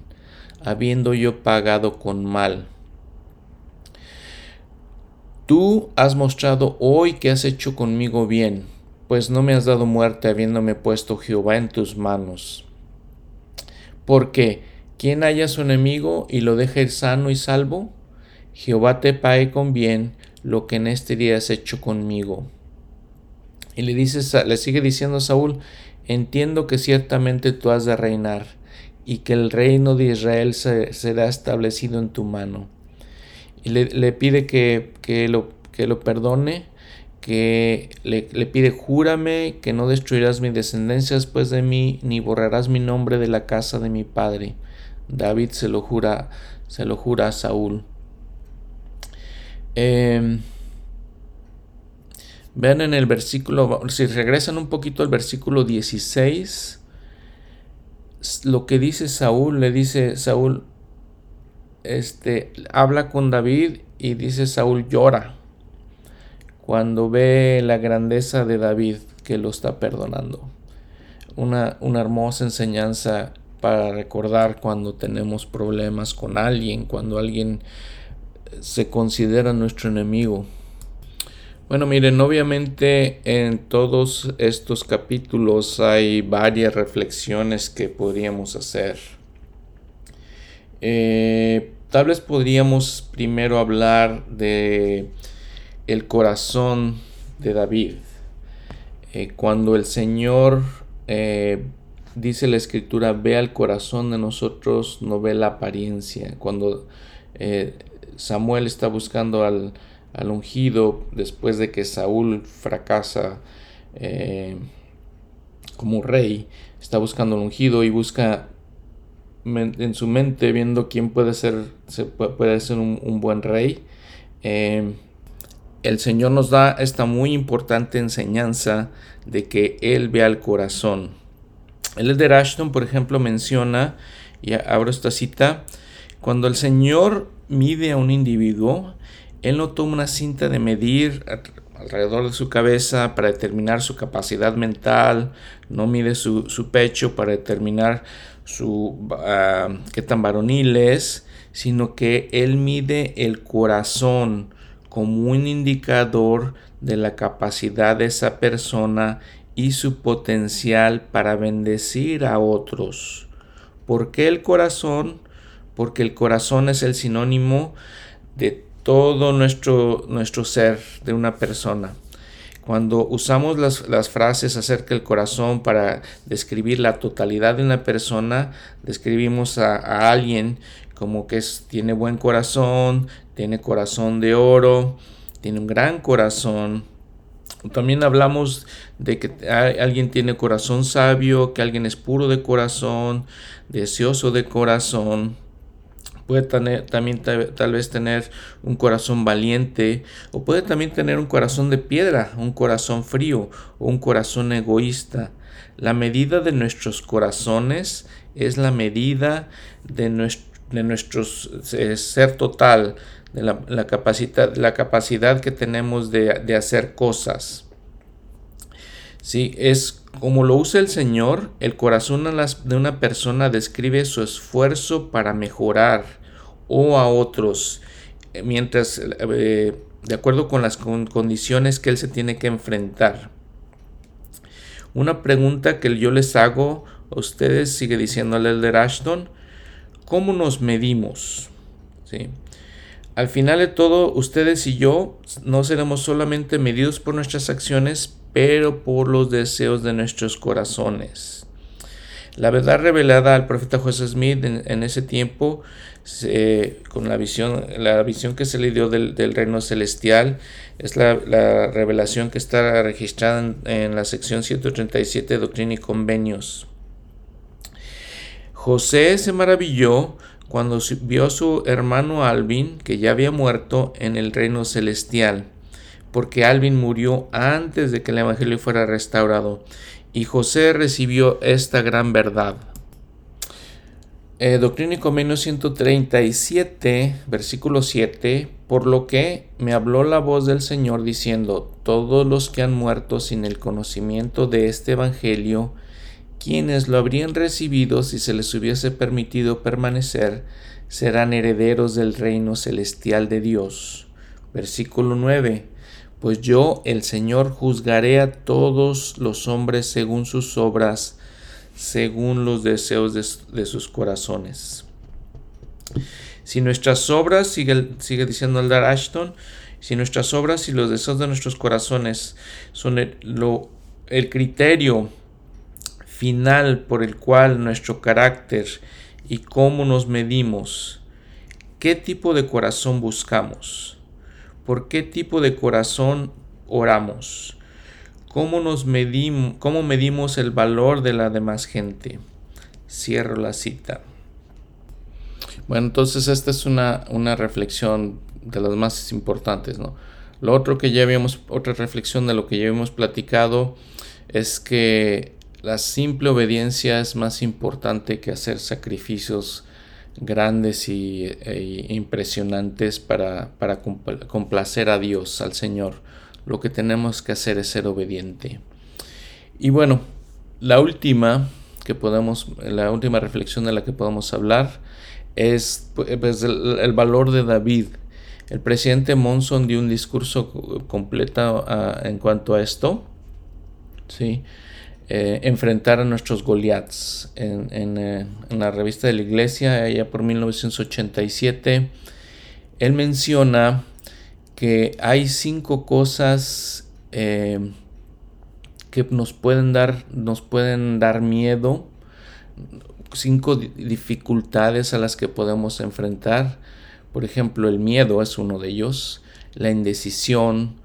habiendo yo pagado con mal. Tú has mostrado hoy que has hecho conmigo bien, pues no me has dado muerte habiéndome puesto Jehová en tus manos. Porque, ¿quién haya su enemigo y lo deje sano y salvo? Jehová te pague con bien lo que en este día has hecho conmigo. Y le, dice, le sigue diciendo a Saúl, entiendo que ciertamente tú has de reinar y que el reino de Israel será establecido en tu mano. Y le, pide que, que, lo, que lo perdone, que le, le, pide júrame que no destruirás mi descendencia después de mí, ni borrarás mi nombre de la casa de mi padre. David se lo jura, se lo jura a Saúl. Em, vean en el versículo, si regresan un poquito al versículo 16, lo que dice Saúl, le dice Saúl, este, habla con David y dice Saúl llora cuando ve la grandeza de David que lo está perdonando. Una, una hermosa enseñanza para recordar cuando tenemos problemas con alguien, cuando alguien se considera nuestro enemigo. Bueno, miren, obviamente en todos estos capítulos hay varias reflexiones que podríamos hacer. Eh, tal vez podríamos primero hablar de el corazón de David. Eh, cuando el Señor eh, dice la escritura, ve al corazón de nosotros, no ve la apariencia. Cuando Samuel está buscando al, ungido después de que Saúl fracasa eh, como rey. Está buscando al ungido y busca en su mente viendo quién puede ser, puede ser un, buen rey. Eh, el Señor nos da esta muy importante enseñanza de que Él ve al corazón. El de Ashton, por ejemplo, menciona, y abro esta cita, cuando el Señor mide a un individuo, Él no toma una cinta de medir alrededor de su cabeza para determinar su capacidad mental, no mide su, pecho para determinar su, ah, qué tan varonil es, sino que Él mide el corazón como un indicador de la capacidad de esa persona y su potencial para bendecir a otros. ¿Por qué el corazón? Porque el corazón es el sinónimo de todo nuestro, nuestro ser de una persona. Cuando usamos las, frases acerca del corazón para describir la totalidad de una persona, describimos a, alguien como que tiene buen corazón, tiene corazón de oro, tiene un gran corazón. También hablamos de que alguien tiene corazón sabio, que alguien es puro de corazón, deseoso de corazón puede tener, también tal, vez tener un corazón valiente o puede también tener un corazón de piedra, un corazón frío o un corazón egoísta. La medida de nuestros corazones es la medida de nuestro, de ser total, de la, capacidad, la capacidad que tenemos de, hacer cosas. Sí, es como lo usa el Señor, el corazón de una persona describe su esfuerzo para mejorar o a otros, mientras, eh, de acuerdo con las condiciones que él se tiene que enfrentar. Una pregunta que yo les hago a ustedes, sigue diciendo el Elder Ashton, ¿Cómo nos medimos? ¿Sí? Al final de todo, ustedes y yo no seremos solamente medidos por nuestras acciones, pero por los deseos de nuestros corazones. La verdad revelada al profeta José Smith en, ese tiempo, con la visión, la visión que se le dio del, reino celestial, es la, revelación que está registrada en, la sección 137 de Doctrina y Convenios. José se maravilló cuando vio a su hermano Alvin, que ya había muerto en el reino celestial, porque Alvin murió antes de que el Evangelio fuera restaurado y José recibió esta gran verdad. Eh, Doctrina y Convenio 137, versículo 7, por lo que me habló la voz del Señor diciendo, todos los que han muerto sin el conocimiento de este Evangelio, quienes lo habrían recibido si se les hubiese permitido permanecer, serán herederos del reino celestial de Dios. Versículo 9 pues yo, el Señor, juzgaré a todos los hombres según sus obras, según los deseos de, sus corazones. Si nuestras obras, sigue, sigue diciendo Aldar Ashton, si nuestras obras y los deseos de nuestros corazones son el, el criterio final por el cual nuestro carácter y cómo nos medimos, ¿qué tipo de corazón buscamos? ¿Por qué tipo de corazón oramos? ¿Cómo, nos medimos, ¿Cómo medimos el valor de la demás gente? Cierro la cita. Bueno, entonces esta es una, una reflexión de las más importantes, ¿no? Lo otro que ya habíamos, otra reflexión de lo que ya habíamos platicado es que la simple obediencia es más importante que hacer sacrificios grandes y, e impresionantes para, para complacer a Dios, al Señor. Lo que tenemos que hacer es ser obediente. Y bueno, la última que podemos, la última reflexión de la que podemos hablar es pues, el, valor de David. El presidente Monson dio un discurso completo ah, en cuanto a esto. Sí. Eh, enfrentar a nuestros Goliaths. En, eh, en, la revista de la iglesia, allá por 1987, él menciona que hay cinco cosas eh, que nos pueden dar, nos pueden dar miedo, cinco dificultades a las que podemos enfrentar. Por ejemplo, el miedo es uno de ellos, la indecisión,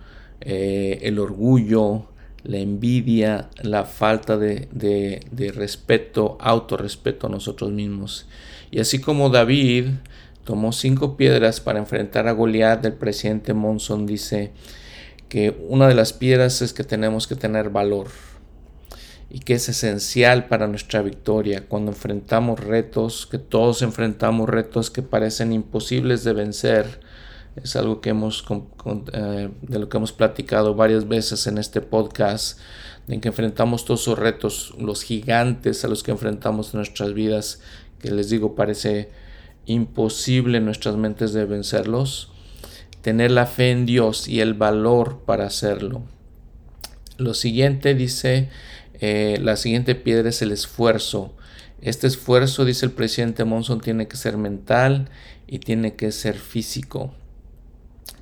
el orgullo, la envidia, la falta de, de, respeto, autorrespeto a nosotros mismos. Y así como David tomó cinco piedras para enfrentar a Goliat, el presidente Monson dice que una de las piedras es que tenemos que tener valor y que es esencial para nuestra victoria cuando enfrentamos retos, que todos enfrentamos retos que parecen imposibles de vencer es algo que hemos, eh, de lo que hemos platicado varias veces en este podcast, en que enfrentamos todos esos retos, los gigantes a los que enfrentamos en nuestras vidas, que les digo parece imposible en nuestras mentes de vencerlos, tener la fe en Dios y el valor para hacerlo. Lo siguiente dice, eh, la siguiente piedra es el esfuerzo. Este esfuerzo, dice el presidente Monson, tiene que ser mental y tiene que ser físico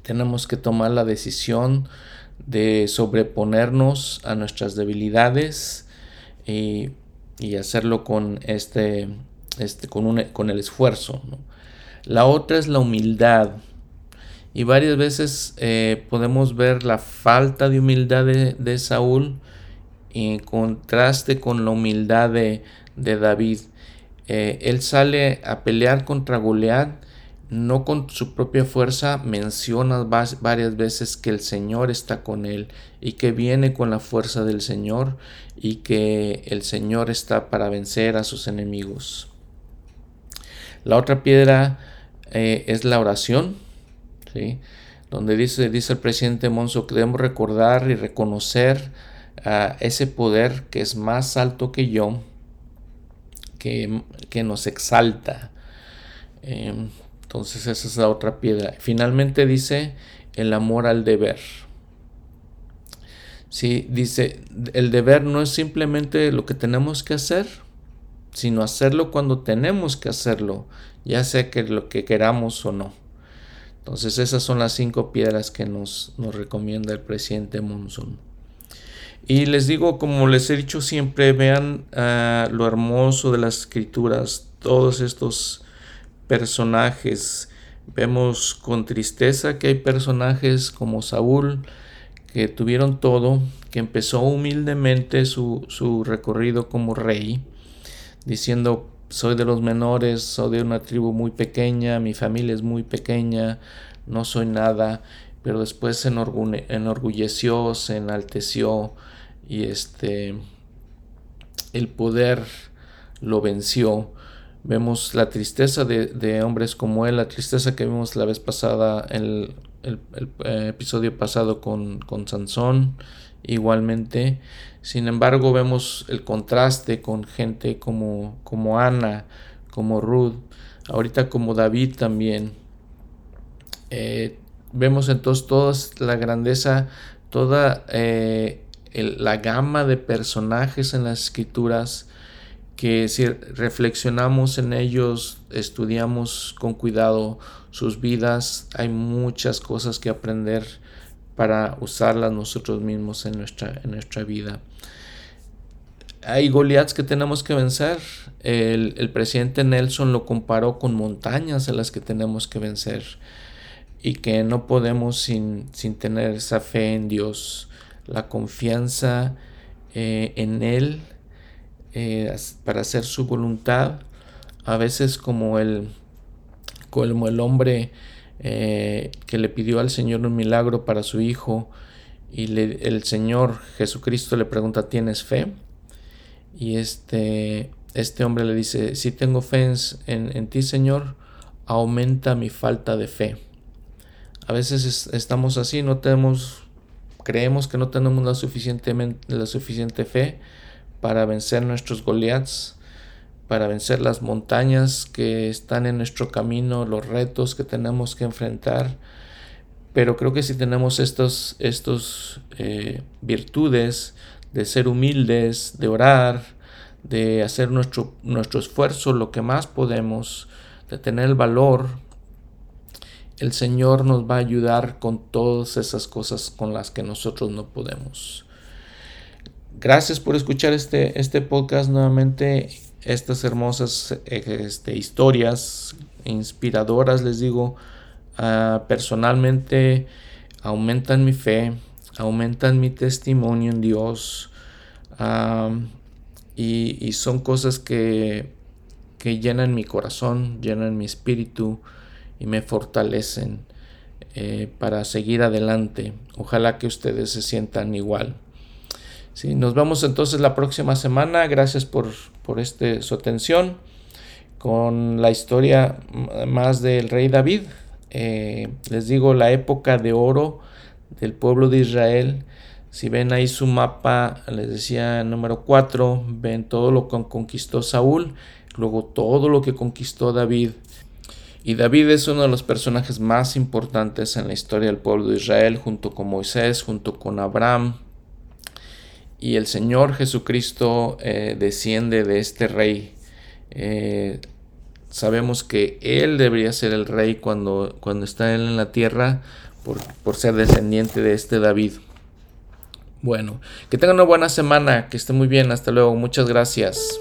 tenemos que tomar la decisión de sobreponernos a nuestras debilidades y, hacerlo con este, este con, con el esfuerzo. La otra es la humildad. Y varias veces eh, podemos ver la falta de humildad de, Saúl en contraste con la humildad de, David. Eh, él sale a pelear contra Goliat no con su propia fuerza, menciona varias veces que el Señor está con él y que viene con la fuerza del Señor y que el Señor está para vencer a sus enemigos. La otra piedra eh, es la oración, ¿sí? donde dice, el presidente Monzo que debemos recordar y reconocer a ese poder que es más alto que yo, que, que nos exalta. Em, entonces esa es la otra piedra. Finalmente dice el amor al deber. Sí, dice, el deber no es simplemente lo que tenemos que hacer, sino hacerlo cuando tenemos que hacerlo, ya sea que lo que queramos o no. Entonces esas son las cinco piedras que nos, nos recomienda el presidente Monson. Y les digo, como les he dicho siempre, vean ah, lo hermoso de las escrituras, todos estos personajes. Vemos con tristeza que hay personajes como Saúl, que tuvieron todo, que empezó humildemente su, su recorrido como rey, diciendo, soy de los menores, soy de una tribu muy pequeña, mi familia es muy pequeña, no soy nada, pero después se enorgulleció, se enalteció y este el poder lo venció. Vemos la tristeza de, hombres como él, la tristeza que vimos la vez pasada, el, el, eh, episodio pasado con, con Sansón, igualmente. Sin embargo, vemos el contraste con gente como, como Ana, como Ruth, ahorita como David también. Eh, vemos entonces toda la grandeza, toda eh, la gama de personajes en las escrituras que si reflexionamos en ellos, estudiamos con cuidado sus vidas, hay muchas cosas que aprender para usarlas nosotros mismos en nuestra, en nuestra vida. Hay Goliaths que tenemos que vencer. El, el, presidente Nelson lo comparó con montañas a las que tenemos que vencer y que no podemos sin, sin tener esa fe en Dios la confianza eh, en Él eh, para hacer su voluntad. A veces como el, como el hombre eh, que le pidió al Señor un milagro para su hijo y el Señor Jesucristo le pregunta, ¿tienes fe? Y este, este hombre le dice, si tengo fe en, en ti Señor, aumenta mi falta de fe. A veces estamos así, no tenemos creemos que no tenemos la, la suficiente fe para vencer nuestros Goliaths, para vencer las montañas que están en nuestro camino, los retos que tenemos que enfrentar. Pero creo que si tenemos estos, estos eh, virtudes de ser humildes, de orar, de hacer nuestro, nuestro esfuerzo lo que más podemos, de tener el valor el Señor nos va a ayudar con todas esas cosas con las que nosotros no podemos. Gracias por escuchar este, este podcast nuevamente, estas hermosas este, historias inspiradoras, les digo, ah, personalmente aumentan mi fe, aumentan mi testimonio en Dios y, y, son cosas que, que llenan mi corazón, llenan mi espíritu y me fortalecen eh, para seguir adelante. Ojalá que ustedes se sientan igual. Sí, nos vemos entonces la próxima semana. Gracias por, por este, su atención con la historia más del rey David. Eh, les digo la época de oro del pueblo de Israel. Si ven ahí su mapa, les decía número 4, ven todo lo que conquistó Saúl, luego todo lo que conquistó David y David es uno de los personajes más importantes en la historia del pueblo de Israel, junto con Moisés, junto con Abraham. Y el Señor Jesucristo eh, desciende de este rey. Eh, sabemos que Él debería ser el rey cuando, cuando está Él en la tierra, por, por ser descendiente de este David. Bueno, que tengan una buena semana, que esté muy bien, hasta luego, muchas gracias.